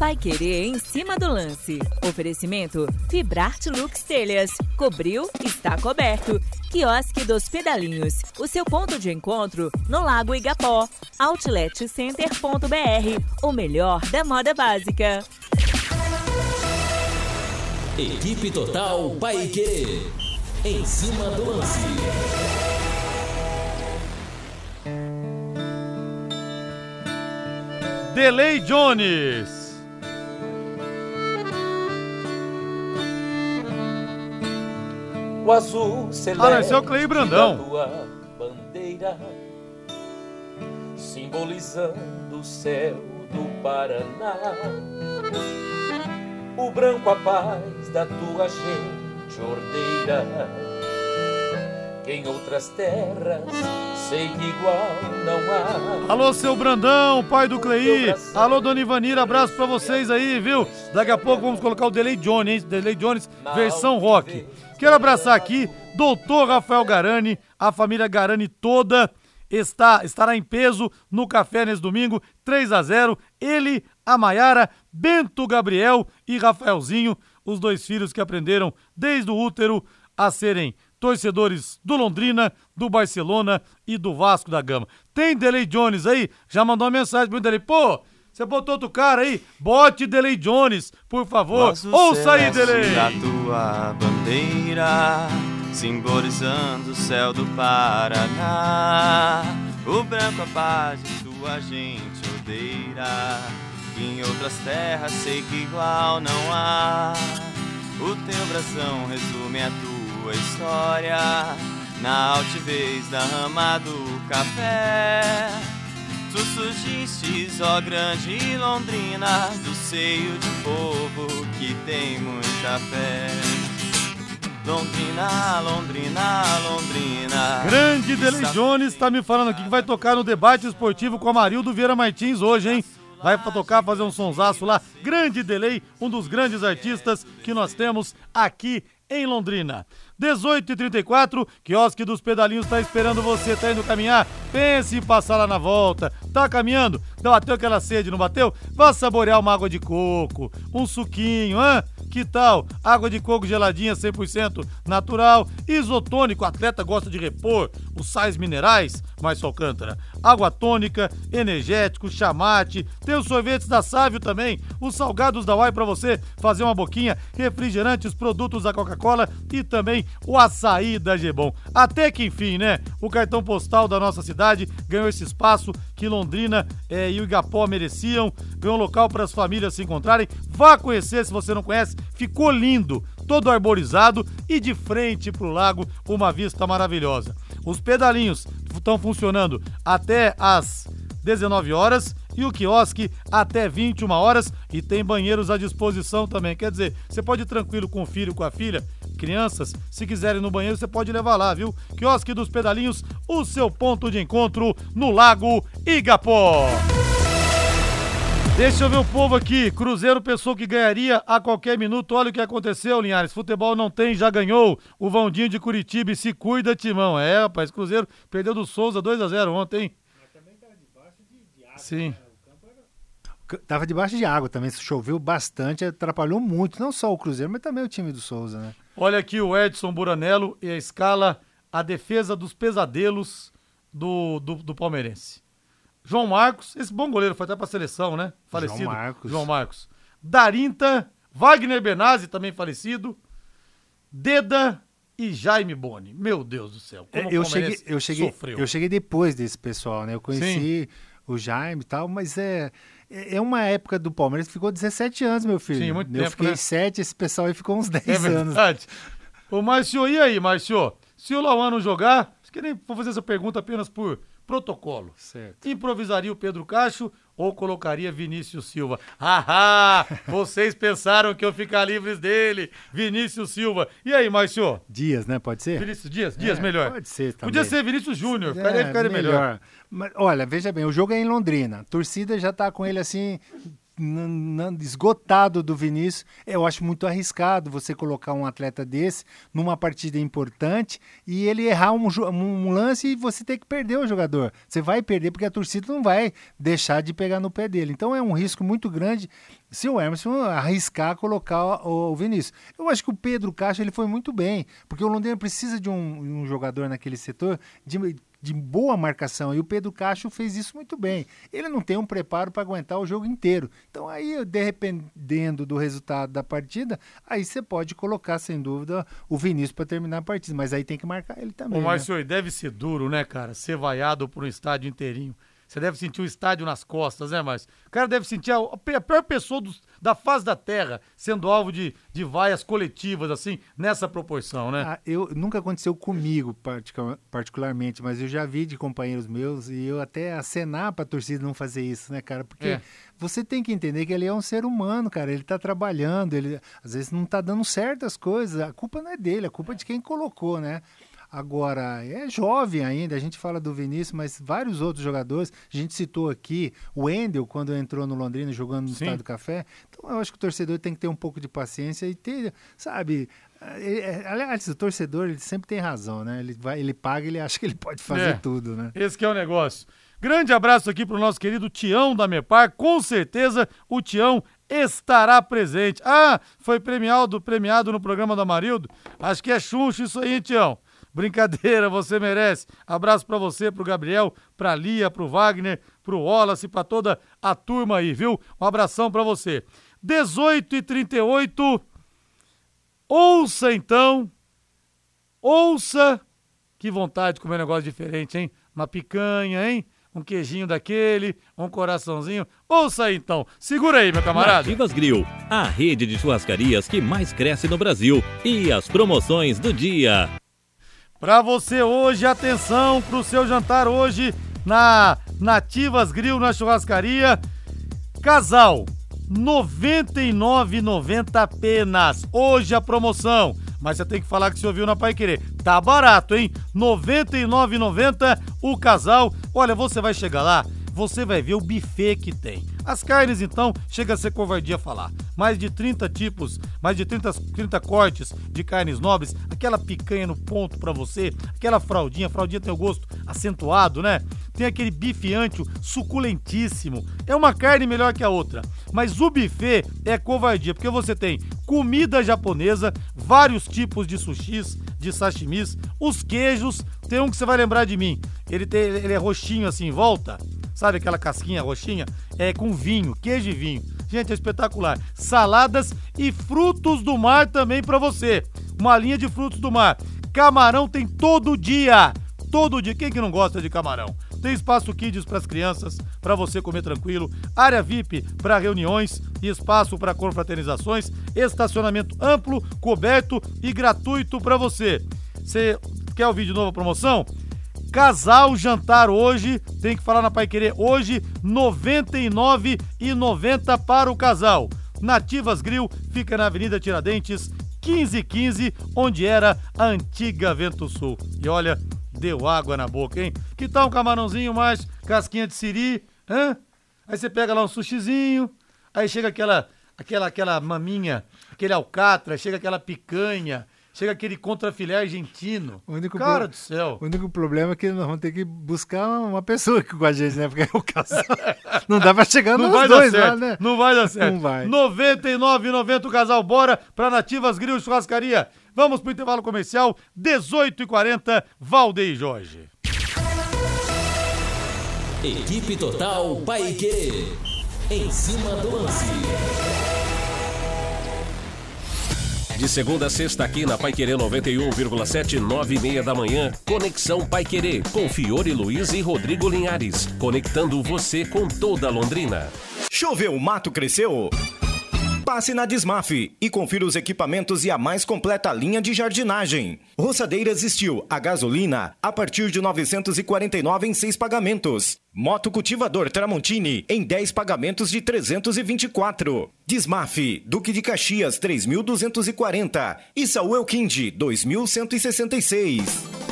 Vai querer em cima do lance. Oferecimento Fibrarte Lux Telhas. Cobriu, está coberto. Quiosque dos Pedalinhos. O seu ponto de encontro no Lago Igapó. Outletcenter.br. O melhor da moda básica. Equipe Total Paique. Em cima do lance. Delay Jones. O azul celeste Ah, esse é o Clay Brandão. da tua bandeira Simbolizando o céu do Paraná O branco a paz da tua gente ordeira em outras terras sei que igual não há Alô, seu Brandão, pai do Clei. Alô, dona Ivanira, abraço pra vocês aí, viu? Daqui a pouco vamos colocar o Delay Jones, hein? Delay Jones, versão rock. Quero abraçar aqui doutor Rafael Garani, a família Garani toda está estará em peso no café nesse domingo, 3 a 0 Ele, a Maiara, Bento Gabriel e Rafaelzinho, os dois filhos que aprenderam desde o útero a serem torcedores do Londrina, do Barcelona e do Vasco da Gama. Tem Delay Jones aí? Já mandou uma mensagem pro Delay. Pô, você botou outro cara aí? Bote Delay Jones, por favor. Ouça aí, Delay. da tua bandeira, simbolizando o céu do Paraná. O branco a paz de tua gente odeira, em outras terras sei que igual não há. O teu brasão resume a tua história, na altivez da rama do café. Tu surgistes, ó grande Londrina, do seio de povo que tem muita fé. Londrina, Londrina, Londrina. Grande Delay Jones tá me falando aqui que vai tocar no debate esportivo com a Marildo Vieira Martins hoje, hein? Vai tocar, fazer um sonsaço lá. Grande Delay, um dos grandes artistas que nós temos aqui em Londrina. 18 e 34 quiosque dos pedalinhos tá esperando você, tá indo caminhar? Pense em passar lá na volta. Tá caminhando? Bateu aquela sede, não bateu? Vá saborear uma água de coco, um suquinho, hã? Que tal? Água de coco geladinha 100% natural, isotônico, atleta gosta de repor os sais minerais. Márcio Alcântara. Água tônica, energético, chamate, tem os sorvetes da Sávio também, os salgados da Uai para você fazer uma boquinha, refrigerantes, produtos da Coca-Cola e também o açaí da Gebom. Até que enfim, né? O cartão postal da nossa cidade ganhou esse espaço que Londrina eh, e o Igapó mereciam, ganhou um local para as famílias se encontrarem. Vá conhecer se você não conhece, ficou lindo, todo arborizado e de frente para o lago, uma vista maravilhosa. Os pedalinhos estão funcionando até às 19 horas e o quiosque até 21 horas e tem banheiros à disposição também. Quer dizer, você pode ir tranquilo com o filho, com a filha, crianças, se quiserem no banheiro, você pode levar lá, viu? Quiosque dos Pedalinhos, o seu ponto de encontro no Lago Igapó. Deixa eu ver o povo aqui. Cruzeiro pensou que ganharia a qualquer minuto. Olha o que aconteceu, Linhares. Futebol não tem, já ganhou. O Vandinho de Curitiba se cuida, Timão. É, rapaz, Cruzeiro perdeu do Souza 2 a 0 ontem. Sim. Tava debaixo de água também, choveu bastante, atrapalhou muito, não só o Cruzeiro, mas também o time do Souza, né? Olha aqui o Edson Buranello e a escala, a defesa dos pesadelos do, do, do palmeirense. João Marcos, esse bom goleiro foi até pra seleção, né? Falecido. João Marcos. João Marcos. Darinta, Wagner Benazzi, também falecido. Deda e Jaime Boni. Meu Deus do céu. Como É, eu cheguei, eu cheguei, sofreu. eu cheguei depois desse pessoal, né? Eu conheci o Jaime e tal, mas é é é uma época do Palmeiras que ficou 17 anos, meu filho. Sim, muito eu tempo, fiquei né? 7, esse pessoal aí ficou uns 10 É anos. verdade. Ô, Márcio, e aí, Márcio? Se o Lauan não jogar, acho que nem vou fazer essa pergunta apenas por protocolo. Certo. Improvisaria o Pedro Cacho ou colocaria Vinícius Silva? Haha! Vocês pensaram que eu ficar livres dele, Vinícius Silva. E aí, Márcio? Dias, né? Pode ser? Vinícius Dias? Dias, É, melhor. Pode ser também. Podia ser Vinícius Júnior, É, ficaria melhor. Mas, olha, veja bem, o jogo é em Londrina. A torcida já tá com ele assim, esgotado do Vinícius. Eu acho muito arriscado você colocar um atleta desse numa partida importante e ele errar um, um lance e você ter que perder o jogador. Você vai perder porque a torcida não vai deixar de pegar no pé dele. Então é um risco muito grande se o Emerson arriscar colocar o, o Vinícius. Eu acho que o Pedro Caixa ele foi muito bem, porque o Londrina precisa de um, um jogador naquele setor de, de boa marcação e o Pedro Caixa fez isso muito bem. Ele não tem um preparo para aguentar o jogo inteiro. Então aí, dependendo do resultado da partida, aí você pode colocar sem dúvida o Vinícius para terminar a partida, mas aí tem que marcar ele também. Ô, né? Márcio, e deve ser duro, né, cara? Ser vaiado por um estádio inteirinho. Você deve sentir o estádio nas costas, né, Márcio? O cara deve sentir a, a pior pessoa dos- da face da terra sendo alvo de, de vaias coletivas, assim, nessa proporção, né? Ah, eu nunca aconteceu comigo particularmente, mas eu já vi de companheiros meus e eu até acenar para a torcida não fazer isso, né, cara? Porque É. você tem que entender que ele é um ser humano, cara. Ele tá trabalhando, ele às vezes não tá dando certas coisas. A culpa não é dele, a culpa é de quem colocou, né? Agora, é jovem ainda, a gente fala do Vinícius, mas vários outros jogadores, a gente citou aqui o Wendel, quando entrou no Londrina jogando no Sim. Estado do Café. Então, eu acho que o torcedor tem que ter um pouco de paciência e ter, sabe, é, é, aliás, o torcedor ele sempre tem razão, né? Ele vai, ele paga, ele acha que ele pode fazer É. tudo, né? Esse que é o negócio. Grande abraço aqui pro nosso querido Tião da Mepar. Com certeza o Tião estará presente. Ah, foi premiado, premiado no programa do Amarildo? Acho que é chuncho isso aí, Tião? Brincadeira, você merece. Abraço pra você, pro Gabriel, pra Lia, pro Wagner, pro Wallace, pra toda a turma aí, viu? Um abração pra você. 18 e 38 Ouça então, ouça que vontade de comer um negócio diferente, hein? Uma picanha, hein? Um queijinho daquele, um coraçãozinho. Ouça aí então. Segura aí, meu camarada. Nativas Grill, a rede de churrascarias que mais cresce no Brasil. E as promoções do dia. Pra você hoje, atenção pro seu jantar hoje na Nativas Grill na churrascaria. Casal, R$ 99,90 apenas. Hoje a promoção. Mas você tem que falar que você ouviu na Pai Querer. Tá barato, hein? R$ 99,90 o casal. Olha, você vai chegar lá, você vai ver o buffet que tem. As carnes, então, chega a ser covardia falar. Mais de 30 tipos, mais de 30, 30 cortes de carnes nobres, aquela picanha no ponto pra você, aquela fraldinha, fraldinha tem o gosto acentuado, né? Tem aquele bife ancho suculentíssimo. É uma carne melhor que a outra. Mas o buffet é covardia, porque você tem comida japonesa, vários tipos de sushis, de sashimis, os queijos, tem um que você vai lembrar de mim. Ele, tem, ele é roxinho assim em volta, sabe aquela casquinha roxinha? É com vinho, queijo e vinho. Gente, é espetacular. Saladas e frutos do mar também para você. Uma linha de frutos do mar. Camarão tem todo dia. Todo dia. Quem que não gosta de camarão? Tem espaço kids para as crianças, para você comer tranquilo, área VIP para reuniões e espaço para confraternizações, estacionamento amplo, coberto e gratuito para você. Você quer ouvir de novo a promoção? Casal jantar hoje, tem que falar na Pai Querer hoje, R$ 99,90 para o casal. Nativas Grill fica na Avenida Tiradentes, 1515, onde era a antiga Vento Sul. E olha, deu água na boca, hein? Que tal um camarãozinho mais casquinha de siri, hã? Aí você pega lá um sushizinho, aí chega aquela aquela aquela maminha, aquele alcatra, chega aquela picanha, chega aquele contrafilé argentino. O único Cara pro- do céu. O único problema é que nós vamos ter que buscar uma pessoa aqui com a gente, né? Porque o casal. Não dá pra chegar Não nos vai dois dar lá, né? Não vai dar certo. Não vai. 99,90 o casal bora pra Nativas Grill e Churrascaria. Vamos pro intervalo comercial, 18h40, Valdeir Jorge. Equipe Total Paique. Em cima do lance. De segunda a sexta aqui na Paiquerê 91,7, 9 e meia da manhã. Conexão Paiquerê, com Fiore Luiz e Rodrigo Linhares. Conectando você com toda Londrina. Choveu, o mato cresceu? Passe na Desmaf e confira os equipamentos e a mais completa linha de jardinagem. Roçadeiras Steel a gasolina a partir de R$ 949 em seis pagamentos. Moto cultivador Tramontini em 10 pagamentos de 324. Desmaf Duque de Caxias 3240 e Saúl Elquinde 2166.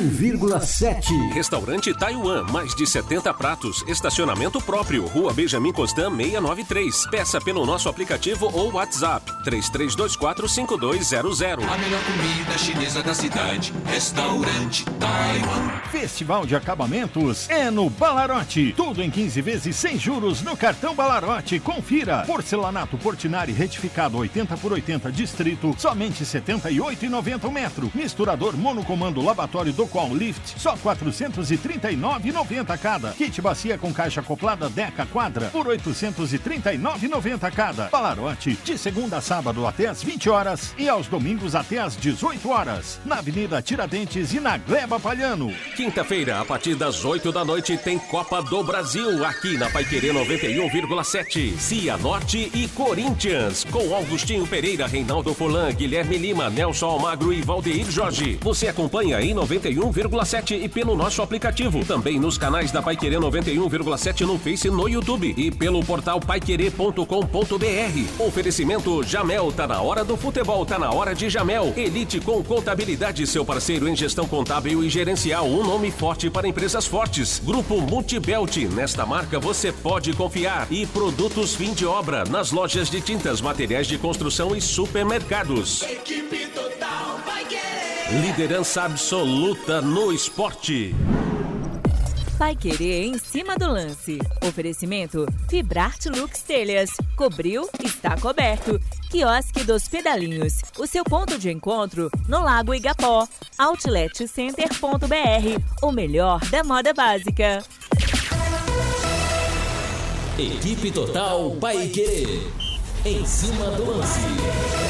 91,7. Restaurante Taiwan, mais de 70 pratos, estacionamento próprio, Rua Benjamin Constant 693. Peça pelo nosso aplicativo ou WhatsApp 33245200. A melhor comida chinesa da cidade. Restaurante Taiwan. Festival de Acabamentos é no Balarote. Tudo em 15 vezes sem juros no cartão Balarote. Confira. Porcelanato Portinari retificado 80 por 80 distrito, somente R$ 78,90 o metro. Misturador monocomando lavatório do Qual Lift, só R$ 439,90 cada. Kit bacia com caixa acoplada Deca Quadra por R$ 839,90 cada. Balarote, de segunda a sábado até às 20 horas e aos domingos até às 18 horas. Na Avenida Tiradentes e na Gleba Palhano. Quinta-feira, a partir das 8 da noite, tem Copa do Brasil aqui na Paiquerê 91,7. Cianorte e Corinthians, com Augustinho Pereira, Reinaldo Folan, Guilherme Lima, Nelson Almagro e Valdeir Jorge. Você acompanha em 91,7 e pelo nosso aplicativo. Também nos canais da Paiquerê 91,7 no Face e no YouTube. E pelo portal paiquerê.com.br. Oferecimento Jamel, tá na hora do futebol, tá na hora de Jamel. Elite com contabilidade, seu parceiro em gestão contábil e gerencial. Um nome forte para empresas fortes. Grupo Multibelt, nesta marca você pode confiar. E produtos fim de obra, nas lojas de tintas, materiais de construção e supermercados. Equipe Paique. Liderança absoluta no esporte. Vai querer em cima do lance. Oferecimento Fibrarte Lux Telhas. Cobriu, está coberto. Quiosque dos Pedalinhos. O seu ponto de encontro no Lago Igapó. Outletcenter.br. O melhor da moda básica. Equipe Total Paique. Em cima do lance.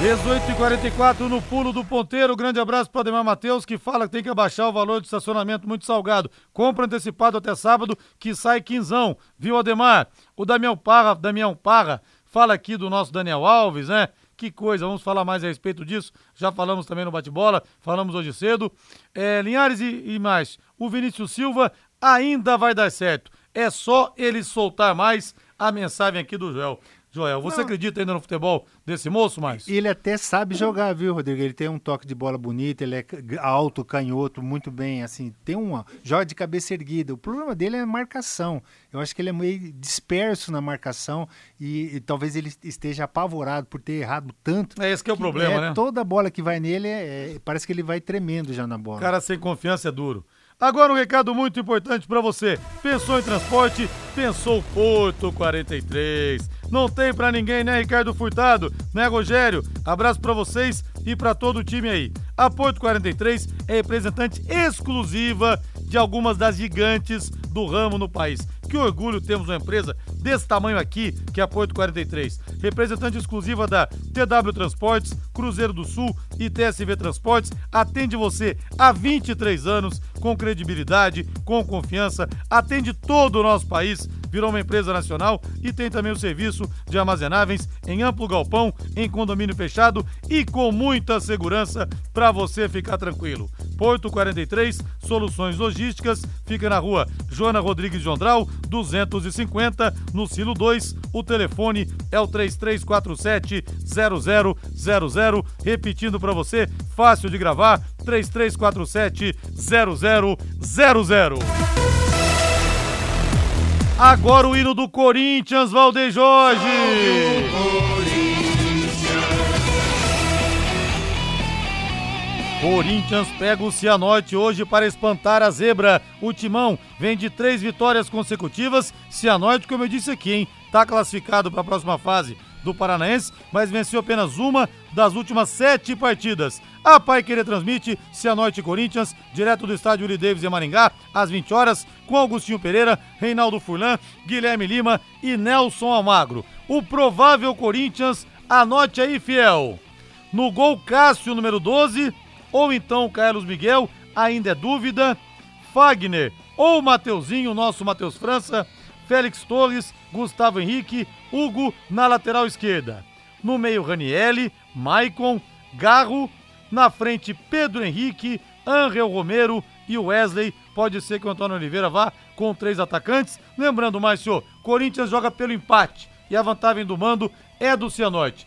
18h44 no pulo do ponteiro. Grande abraço para Ademar Matheus, que fala que tem que abaixar o valor de estacionamento muito salgado. Compra antecipado até sábado, que sai quinzão. Viu, Ademar? O Damião Parra, Damião Parra fala aqui do nosso Daniel Alves, né? Que coisa, vamos falar mais a respeito disso. Já falamos também no bate-bola, falamos hoje cedo. É, Linhares e, e mais, o Vinícius Silva ainda vai dar certo. É só ele soltar mais a mensagem aqui do Joel. Joel. Você Não. acredita ainda no futebol desse moço, mais? Ele até sabe jogar, viu, Rodrigo? Ele tem um toque de bola bonito, ele é alto, canhoto, muito bem, assim, tem uma joga de cabeça erguida. O problema dele é a marcação. Eu acho que ele é meio disperso na marcação e, e talvez ele esteja apavorado por ter errado tanto. É esse que é o problema, é, né? Toda bola que vai nele é- é- parece que ele vai tremendo já na bola. Cara sem confiança é duro. Agora um recado muito importante pra você. Pensou em transporte? Pensou Porto 43. Não tem pra ninguém, né, Ricardo Furtado? Né, Rogério? Abraço pra vocês e pra todo o time aí. A Porto 43 é representante exclusiva de algumas das gigantes do ramo no país. Que orgulho temos uma empresa desse tamanho aqui, que é a Porto 43. Representante exclusiva da TW Transportes, Cruzeiro do Sul e TSV Transportes, atende você há 23 anos, com credibilidade, com confiança, atende todo o nosso país, virou uma empresa nacional e tem também o serviço de armazenáveis em amplo galpão, em condomínio fechado e com muita segurança para você ficar tranquilo. Porto 43, soluções logísticas, fica na rua Joana Rodrigues de Ondral, 250, no Silo 2. O telefone é o 3347 0000, repetindo para você, fácil de gravar, 3347 0000. Agora o hino do Corinthians, Valdeir Jorge. Corinthians pega o Cianorte hoje para espantar a zebra. O Timão vem de três vitórias consecutivas. Cianorte, como eu disse aqui, hein, tá classificado para a próxima fase do Paranaense, mas venceu apenas uma das últimas sete partidas. A Pai Querer transmite Cianorte Corinthians, direto do estádio Uri Davis em Maringá, às 20 horas, com Augustinho Pereira, Reinaldo Furlan, Guilherme Lima e Nelson Almagro. O provável Corinthians, anote aí, fiel. No gol Cássio, número 12, ou então Carlos Miguel, ainda é dúvida. Fagner ou Mateuzinho, nosso Matheus França. Félix Torres, Gustavo Henrique, Hugo na lateral esquerda. No meio, Ranielli, Maicon, Garro. Na frente, Pedro Henrique, Angel Romero e Wesley. Pode ser que o Antônio Oliveira vá com três atacantes. Lembrando, Márcio, Corinthians joga pelo empate e a vantagem do mando é do Cianorte.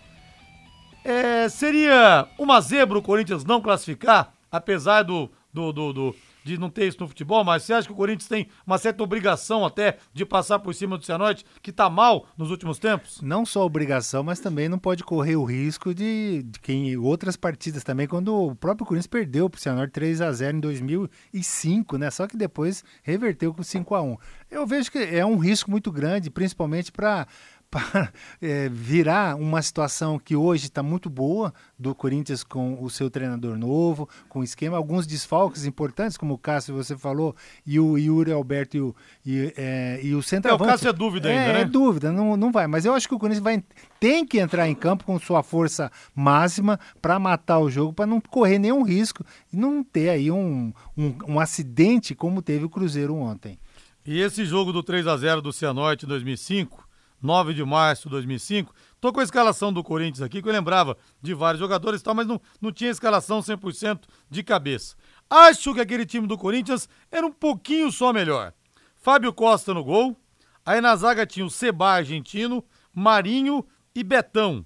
É, seria uma zebra o Corinthians não classificar, apesar do, do, do, do- de não ter isso no futebol, mas você acha que o Corinthians tem uma certa obrigação até de passar por cima do Cianorte, que tá mal nos últimos tempos? Não só obrigação, mas também não pode correr o risco de, de que em outras partidas também, quando o próprio Corinthians perdeu pro Cianorte 3 a 0 em 2005, né? Só que depois reverteu com 5 a 1. Eu vejo que é um risco muito grande, principalmente para para é, virar uma situação que hoje está muito boa do Corinthians com o seu treinador novo, com o esquema, alguns desfalques importantes, como o Cássio você falou, e o Yuri Alberto e o, e, é, e o centroavante. Cássio é dúvida ainda, é, né? É dúvida, não, não vai. Mas eu acho que o Corinthians vai, tem que entrar em campo com sua força máxima para matar o jogo, para não correr nenhum risco e não ter aí um, um, um acidente como teve o Cruzeiro ontem. E esse jogo do 3 a 0 do Cianorte em 2005, 9 de março de 2005, tô com a escalação do Corinthians aqui, que eu lembrava de vários jogadores e tal, mas não, não tinha escalação 100% de cabeça. Acho que aquele time do Corinthians era um pouquinho só melhor. Fábio Costa no gol, aí na zaga tinha o Seba argentino, Marinho e Betão.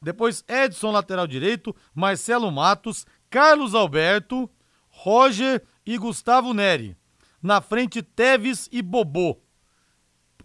Depois Edson, lateral direito, Marcelo Matos, Carlos Alberto, Roger e Gustavo Neri. Na frente, Teves e Bobô.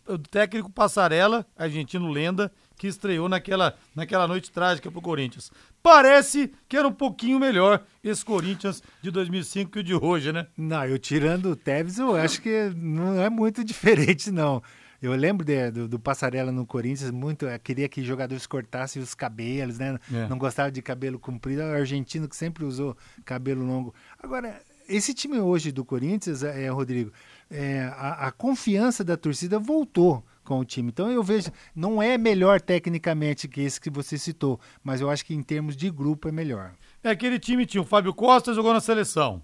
O técnico Passarela, argentino lenda, que estreou naquela, naquela noite trágica pro Corinthians. Parece que era um pouquinho melhor esse Corinthians de 2005 que o de hoje, né? Não, eu tirando o Tevez, eu acho que não é muito diferente, não. Eu lembro de- do, do Passarela no Corinthians, muito. eu queria que jogadores cortassem os cabelos, né? É. Não gostava de cabelo comprido. É o argentino que sempre usou cabelo longo. Agora, esse time hoje do Corinthians, é, Rodrigo, é, a, a confiança da torcida voltou com o time. Então eu vejo, não é melhor tecnicamente que esse que você citou, mas eu acho que em termos de grupo é melhor. É aquele time tinha o Fábio Costa jogou na seleção.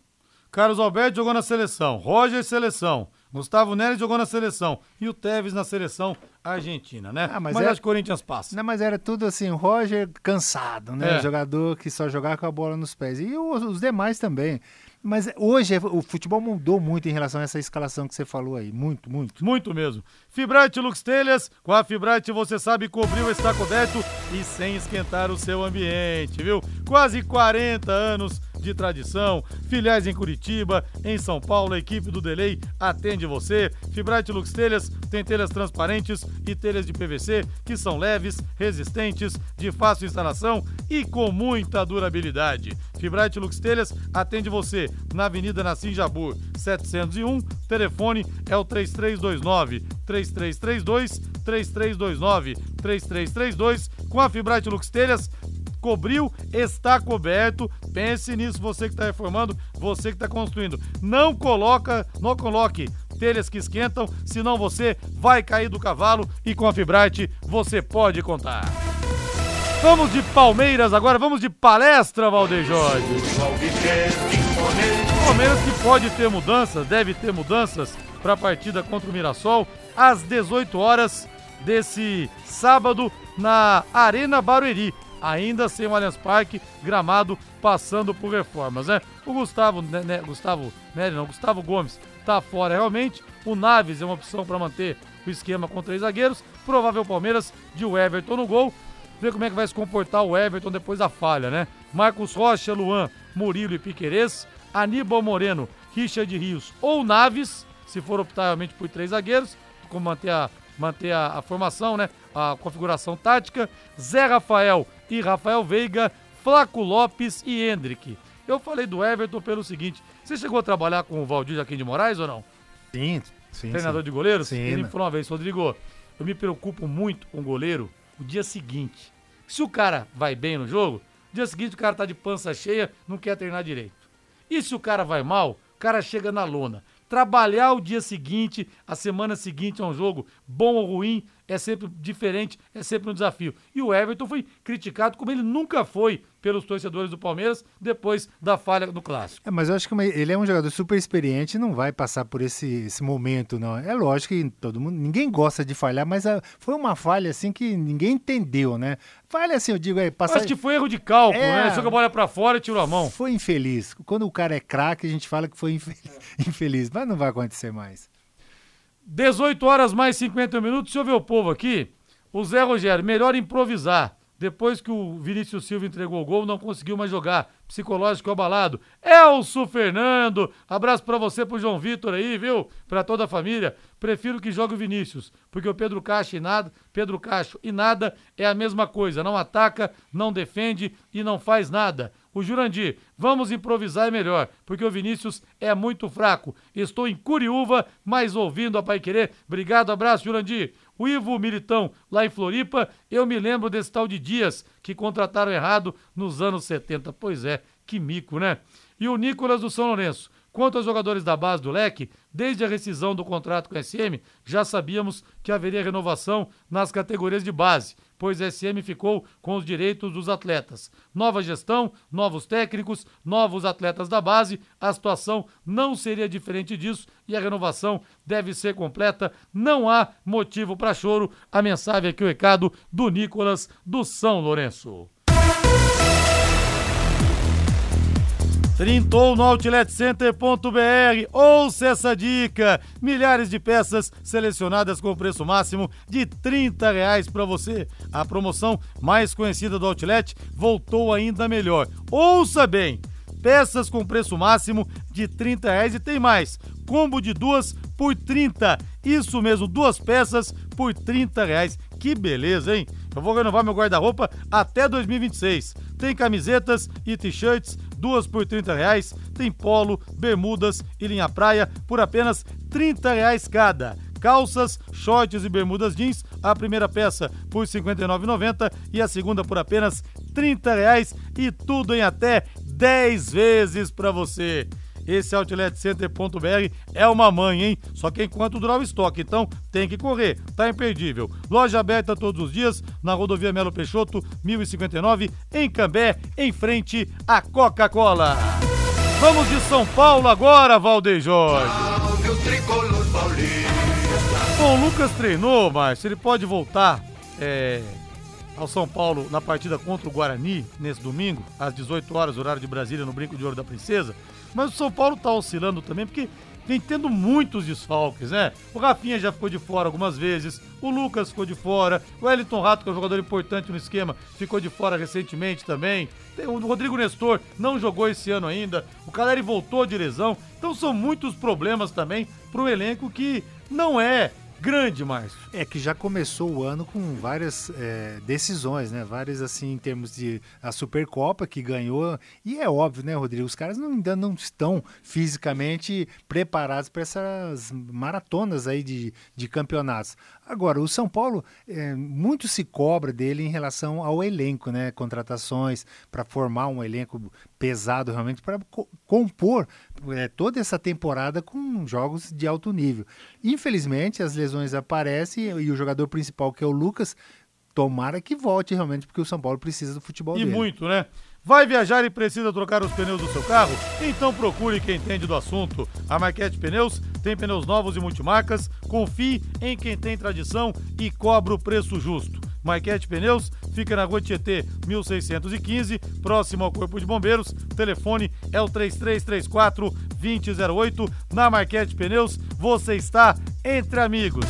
Carlos Alberto jogou na seleção. Roger seleção. Gustavo Nery jogou na seleção e o Tevez na seleção argentina, né? Ah, mas mas é- acho que o Corinthians passa. Não, mas era tudo assim, o Roger cansado, né? É. Jogador que só jogava com a bola nos pés. E os demais também. Mas hoje é- o futebol mudou muito em relação a essa escalação que você falou aí. Muito, muito. Muito mesmo. Fibrate Lux Telhas, com a Fibrate você sabe cobrir o está coberto e sem esquentar o seu ambiente, viu? Quase 40 anos de tradição, filiais em Curitiba, em São Paulo, a equipe do Delay atende você. Fibrate Lux Telhas tem telhas transparentes e telhas de PVC que são leves, resistentes, de fácil instalação e com muita durabilidade. Fibrate Lux Telhas atende você na Avenida Nassim Jabur, 701. Telefone é o 3329 3332 3329 3332. Com a Fibrate Lux Telhas, cobriu, está coberto. Pense nisso, você que está reformando, você que está construindo. Não coloca, não coloque telhas que esquentam, senão você vai cair do cavalo e com a Fibrate você pode contar. Vamos de Palmeiras agora, vamos de palestra, Valdeir Jorge. Palmeiras que pode ter mudanças, deve ter mudanças para a partida contra o Mirassol às 18 horas desse sábado na Arena Barueri. Ainda sem o Allianz Parque, gramado passando por reformas, né? O Gustavo, né, né, Gustavo, né, não, Gustavo Gomes tá fora realmente. O Naves é uma opção para manter o esquema com três zagueiros. Provável Palmeiras de Everton no gol. Ver como é que vai se comportar o Everton depois da falha, né? Marcos Rocha, Luan, Murilo e Piquerez. Aníbal Moreno, Richard Rios ou Naves, se for optar realmente por três zagueiros, como manter a, manter a, a formação, né? A configuração tática. Zé Rafael e Rafael Veiga, Flaco Lopes e Hendrick. Eu falei do Everton pelo seguinte: você chegou a trabalhar com o Valdir Jaquim de Moraes ou não? Sim, sim. Treinador sim. de goleiros? Sim, Ele me né? falou uma vez, Rodrigo, eu me preocupo muito com o goleiro o dia seguinte. Se o cara vai bem no jogo, dia seguinte o cara tá de pança cheia, não quer treinar direito. E se o cara vai mal, o cara chega na lona. Trabalhar o dia seguinte, a semana seguinte a um jogo, bom ou ruim, é sempre diferente, é sempre um desafio. E o Everton foi criticado como ele nunca foi pelos torcedores do Palmeiras depois da falha do clássico. É, mas eu acho que ele é um jogador super experiente e não vai passar por esse, esse momento, não. É lógico que todo mundo, ninguém gosta de falhar, mas ah, foi uma falha assim que ninguém entendeu, né? Falha assim, eu digo, é passar. Acho que foi erro de cálculo, É. né? Jogou a bola pra fora e tirou a mão. Foi infeliz. Quando o cara é craque, a gente fala que foi infeliz, infeliz, mas não vai acontecer mais. 18 horas mais 50 minutos. Deixa eu ver o povo aqui. O Zé Rogério, melhor improvisar. Depois que o Vinícius Silva entregou o gol, não conseguiu mais jogar. Psicológico abalado. Elso Fernando. Abraço pra você, pro João Vitor aí, viu? Pra toda a família. Prefiro que jogue o Vinícius, porque o Pedro Caixa e nada, Pedro Cacho e nada é a mesma coisa. Não ataca, não defende e não faz nada. O Jurandir, vamos improvisar melhor, porque o Vinícius é muito fraco. Estou em Curiúva, mas ouvindo a Pai Querer. Obrigado, abraço, Jurandir. O Ivo Militão, lá em Floripa, eu me lembro desse tal de Dias, que contrataram errado nos anos 70. Pois é, que mico, né? E o Nicolas do São Lourenço. Quanto aos jogadores da base do leque, desde a rescisão do contrato com a SM, já sabíamos que haveria renovação nas categorias de base, pois a SM ficou com os direitos dos atletas. Nova gestão, novos técnicos, novos atletas da base, a situação não seria diferente disso e a renovação deve ser completa. Não há motivo para choro. A mensagem aqui, o recado do Nicolas do São Lourenço. Trintou no outletcenter.br. Ouça essa dica. Milhares de peças selecionadas com preço máximo de 30 reais para você. A promoção mais conhecida do Outlet voltou ainda melhor. Ouça bem. Peças com preço máximo de 30 reais e tem mais. Combo de duas por 30. Isso mesmo, duas peças por 30 reais. Que beleza, hein? Eu vou renovar meu guarda-roupa até 2026. Tem camisetas e t-shirts, duas por 30 reais. Tem polo, bermudas e linha praia por apenas 30 reais cada. Calças, shorts e bermudas jeans, a primeira peça por R$ 59,90 e a segunda por apenas 30 reais e tudo em até 10 vezes para você. Esse outletcenter.br é uma mãe, hein? Só que enquanto durar o estoque, então tem que correr, tá imperdível. Loja aberta todos os dias na rodovia Melo Peixoto, 1059, em Cambé, em frente à Coca-Cola. Vamos de São Paulo agora, Valdeir Jorge. Bom, o Lucas treinou, Márcio. Ele pode voltar é, ao São Paulo na partida contra o Guarani nesse domingo, às 18 horas, horário de Brasília, no Brinco de Ouro da Princesa. Mas o São Paulo tá oscilando também, porque vem tendo muitos desfalques, né? O Rafinha já ficou de fora algumas vezes, o Lucas ficou de fora, o Elton Rato, que é um jogador importante no esquema, ficou de fora recentemente também. O Rodrigo Nestor não jogou esse ano ainda, o Caleri voltou de lesão. Então são muitos problemas também para o elenco que não é grande, Márcio. É que já começou o ano com várias é, decisões, né? Várias, assim, em termos de a Supercopa que ganhou. E é óbvio, né, Rodrigo? Os caras não, ainda não estão fisicamente preparados para essas maratonas aí de, de campeonatos. Agora, o São Paulo, é, muito se cobra dele em relação ao elenco, né? Contratações para formar um elenco pesado realmente para co compor é, toda essa temporada com jogos de alto nível. Infelizmente, as lesões aparecem e o jogador principal, que é o Lucas, tomara que volte realmente, porque o São Paulo precisa do futebol e dele. E muito, né? Vai viajar e precisa trocar os pneus do seu carro? Então procure quem entende do assunto. A Marquete Pneus tem pneus novos e multimarcas. Confie em quem tem tradição e cobra o preço justo. Marquete Pneus fica na rua Tietê, 1615, próximo ao Corpo de Bombeiros. Telefone é o 3334 2008. Na Marquete Pneus, você está entre amigos.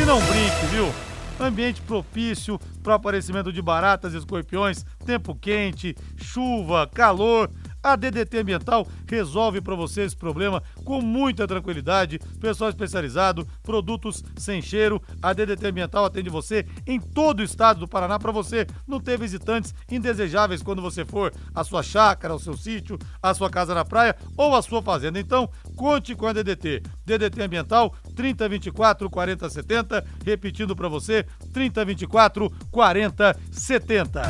E não brinque, viu? Ambiente propício para o aparecimento de baratas e escorpiões, tempo quente, chuva, calor. A DDT Ambiental resolve para você esse problema com muita tranquilidade. Pessoal especializado, produtos sem cheiro. A DDT Ambiental atende você em todo o estado do Paraná para você não ter visitantes indesejáveis quando você for à sua chácara, ao seu sítio, à sua casa na praia ou à sua fazenda. Então, conte com a DDT. DDT Ambiental 3024 4070, repetindo para você 3024 4070.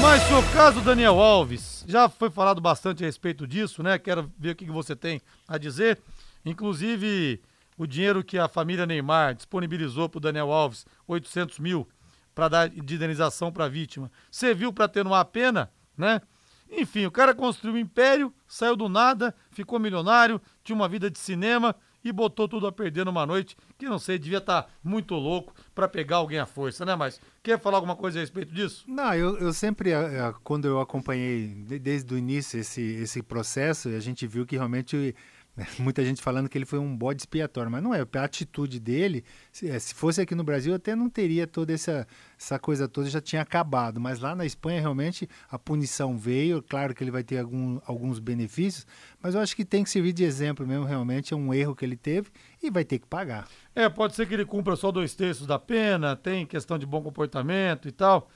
Mas o caso Daniel Alves, já foi falado bastante a respeito disso, né? Quero ver o que você tem a dizer. Inclusive, o dinheiro que a família Neymar disponibilizou para o Daniel Alves, 800 mil, para dar de indenização para a vítima, serviu para atenuar a pena, né? Enfim, o cara construiu um império, saiu do nada, ficou milionário, tinha uma vida de cinema e botou tudo a perder numa noite que não sei, devia estar tá muito louco para pegar alguém à força, né? Mas quer falar alguma coisa a respeito disso? Não, eu, eu sempre, eh, quando eu acompanhei desde o início esse, esse processo, a gente viu que realmente muita gente falando que ele foi um bode expiatório, mas não é. A atitude dele, se, eh, se fosse aqui no Brasil, até não teria toda essa, essa coisa toda, já tinha acabado. Mas lá na Espanha, realmente, a punição veio. Claro que ele vai ter algum, alguns benefícios, mas eu acho que tem que servir de exemplo mesmo. Realmente é um erro que ele teve e vai ter que pagar. É, pode ser que ele cumpra só dois terços da pena, tem questão de bom comportamento e tal.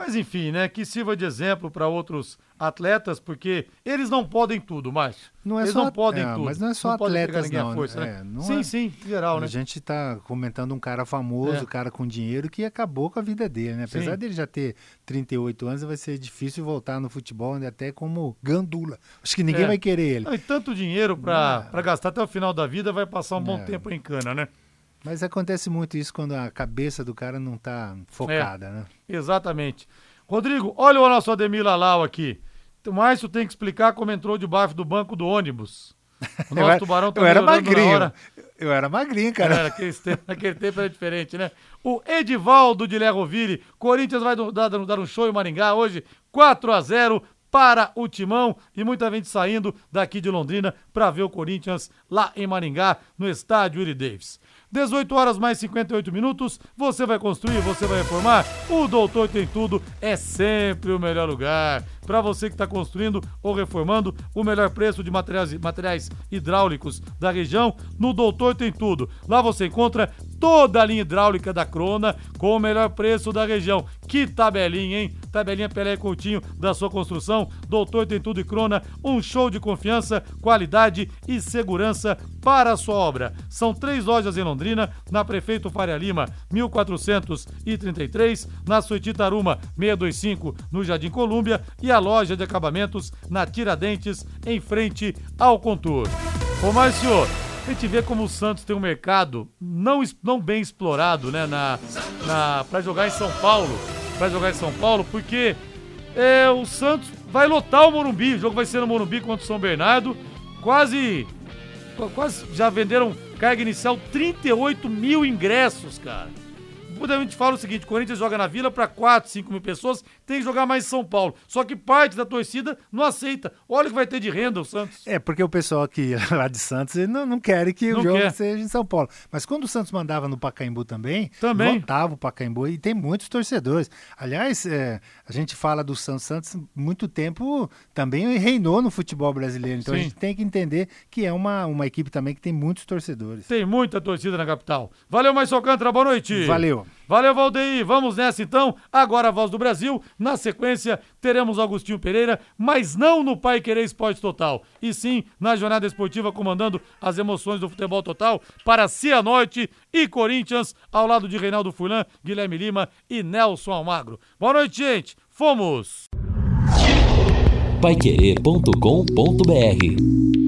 Mas enfim, né? Que sirva de exemplo para outros atletas, porque eles não podem tudo, mais. Não é eles só, não podem é, tudo. Mas não é só não atletas, não. Força, é, né? não sim, é... sim, geral, a né? A gente está comentando um cara famoso, É. um cara com dinheiro que acabou com a vida dele, né? Apesar Sim. dele já ter 38 anos, vai ser difícil voltar no futebol, né? até como gandula. Acho que ninguém É. vai querer ele. E tanto dinheiro para gastar até o final da vida vai passar um bom É. tempo em cana, né? Mas acontece muito isso quando a cabeça do cara não tá focada, É. né? Exatamente. Rodrigo, olha o nosso Ademir Lalau aqui. O Márcio tem que explicar como entrou debaixo do banco do ônibus. O Eu nosso era- tubarão tá eu era magrinho. Eu era magrinho, cara. Era, naquele, tempo, naquele tempo era diferente, né? O Edivaldo de Lerroville. Corinthians vai dar, dar um show em Maringá hoje, 4 a 0 para o Timão e muita gente saindo daqui de Londrina para ver o Corinthians lá em Maringá, no estádio Willie Davis. 18 horas mais 58 minutos, você vai construir, você vai reformar? O Doutor Tem Tudo é sempre o melhor lugar. Para você que está construindo ou reformando, o melhor preço de materiais, materiais hidráulicos da região, no Doutor Tem Tudo. Lá você encontra toda a linha hidráulica da Crona com o melhor preço da região. Que tabelinha, hein? Tabelinha Pelé Coutinho da sua construção. Doutor Tem Tudo e Crona, um show de confiança, qualidade e segurança para a sua obra. São três lojas em Londrina, na Prefeito Faria Lima, 1433, na Suíte Taruma, 625, no Jardim Colúmbia e a loja de acabamentos na Tiradentes, em frente ao Contour. Ô, Márcio, a gente vê como o Santos tem um mercado não, não bem explorado, né, na, na, para jogar em São Paulo, para jogar em São Paulo, porque é, o Santos vai lotar o Morumbi, o jogo vai ser no Morumbi contra o São Bernardo, quase, qu- quase já venderam Carga inicial 38 mil ingressos, cara. Muita gente fala o seguinte: Corinthians joga na vila para 4, 5 mil pessoas, tem que jogar mais em São Paulo. Só que parte da torcida não aceita. Olha o que vai ter de renda o Santos. É, porque o pessoal aqui lá de Santos não, não quer que Não o jogo quer. seja em São Paulo. Mas quando o Santos mandava no Pacaembu também, Também. lotava o Pacaembu e tem muitos torcedores. Aliás, é, a gente fala do Santos Santos muito tempo também reinou no futebol brasileiro. Então a Sim. gente tem que entender que é uma, uma equipe também que tem muitos torcedores. Tem muita torcida na capital. Valeu, mais Alcântara, boa noite. Valeu. Valeu, Valdeir. Vamos nessa então. Agora a voz do Brasil. Na sequência, teremos Augustinho Pereira, mas não no Pai Querer Esporte Total. E sim na jornada esportiva comandando as emoções do futebol total para Cianorte e Corinthians, ao lado de Reinaldo Fulan, Guilherme Lima e Nelson Almagro. Boa noite, gente. Fomos! Paiquerê.com.br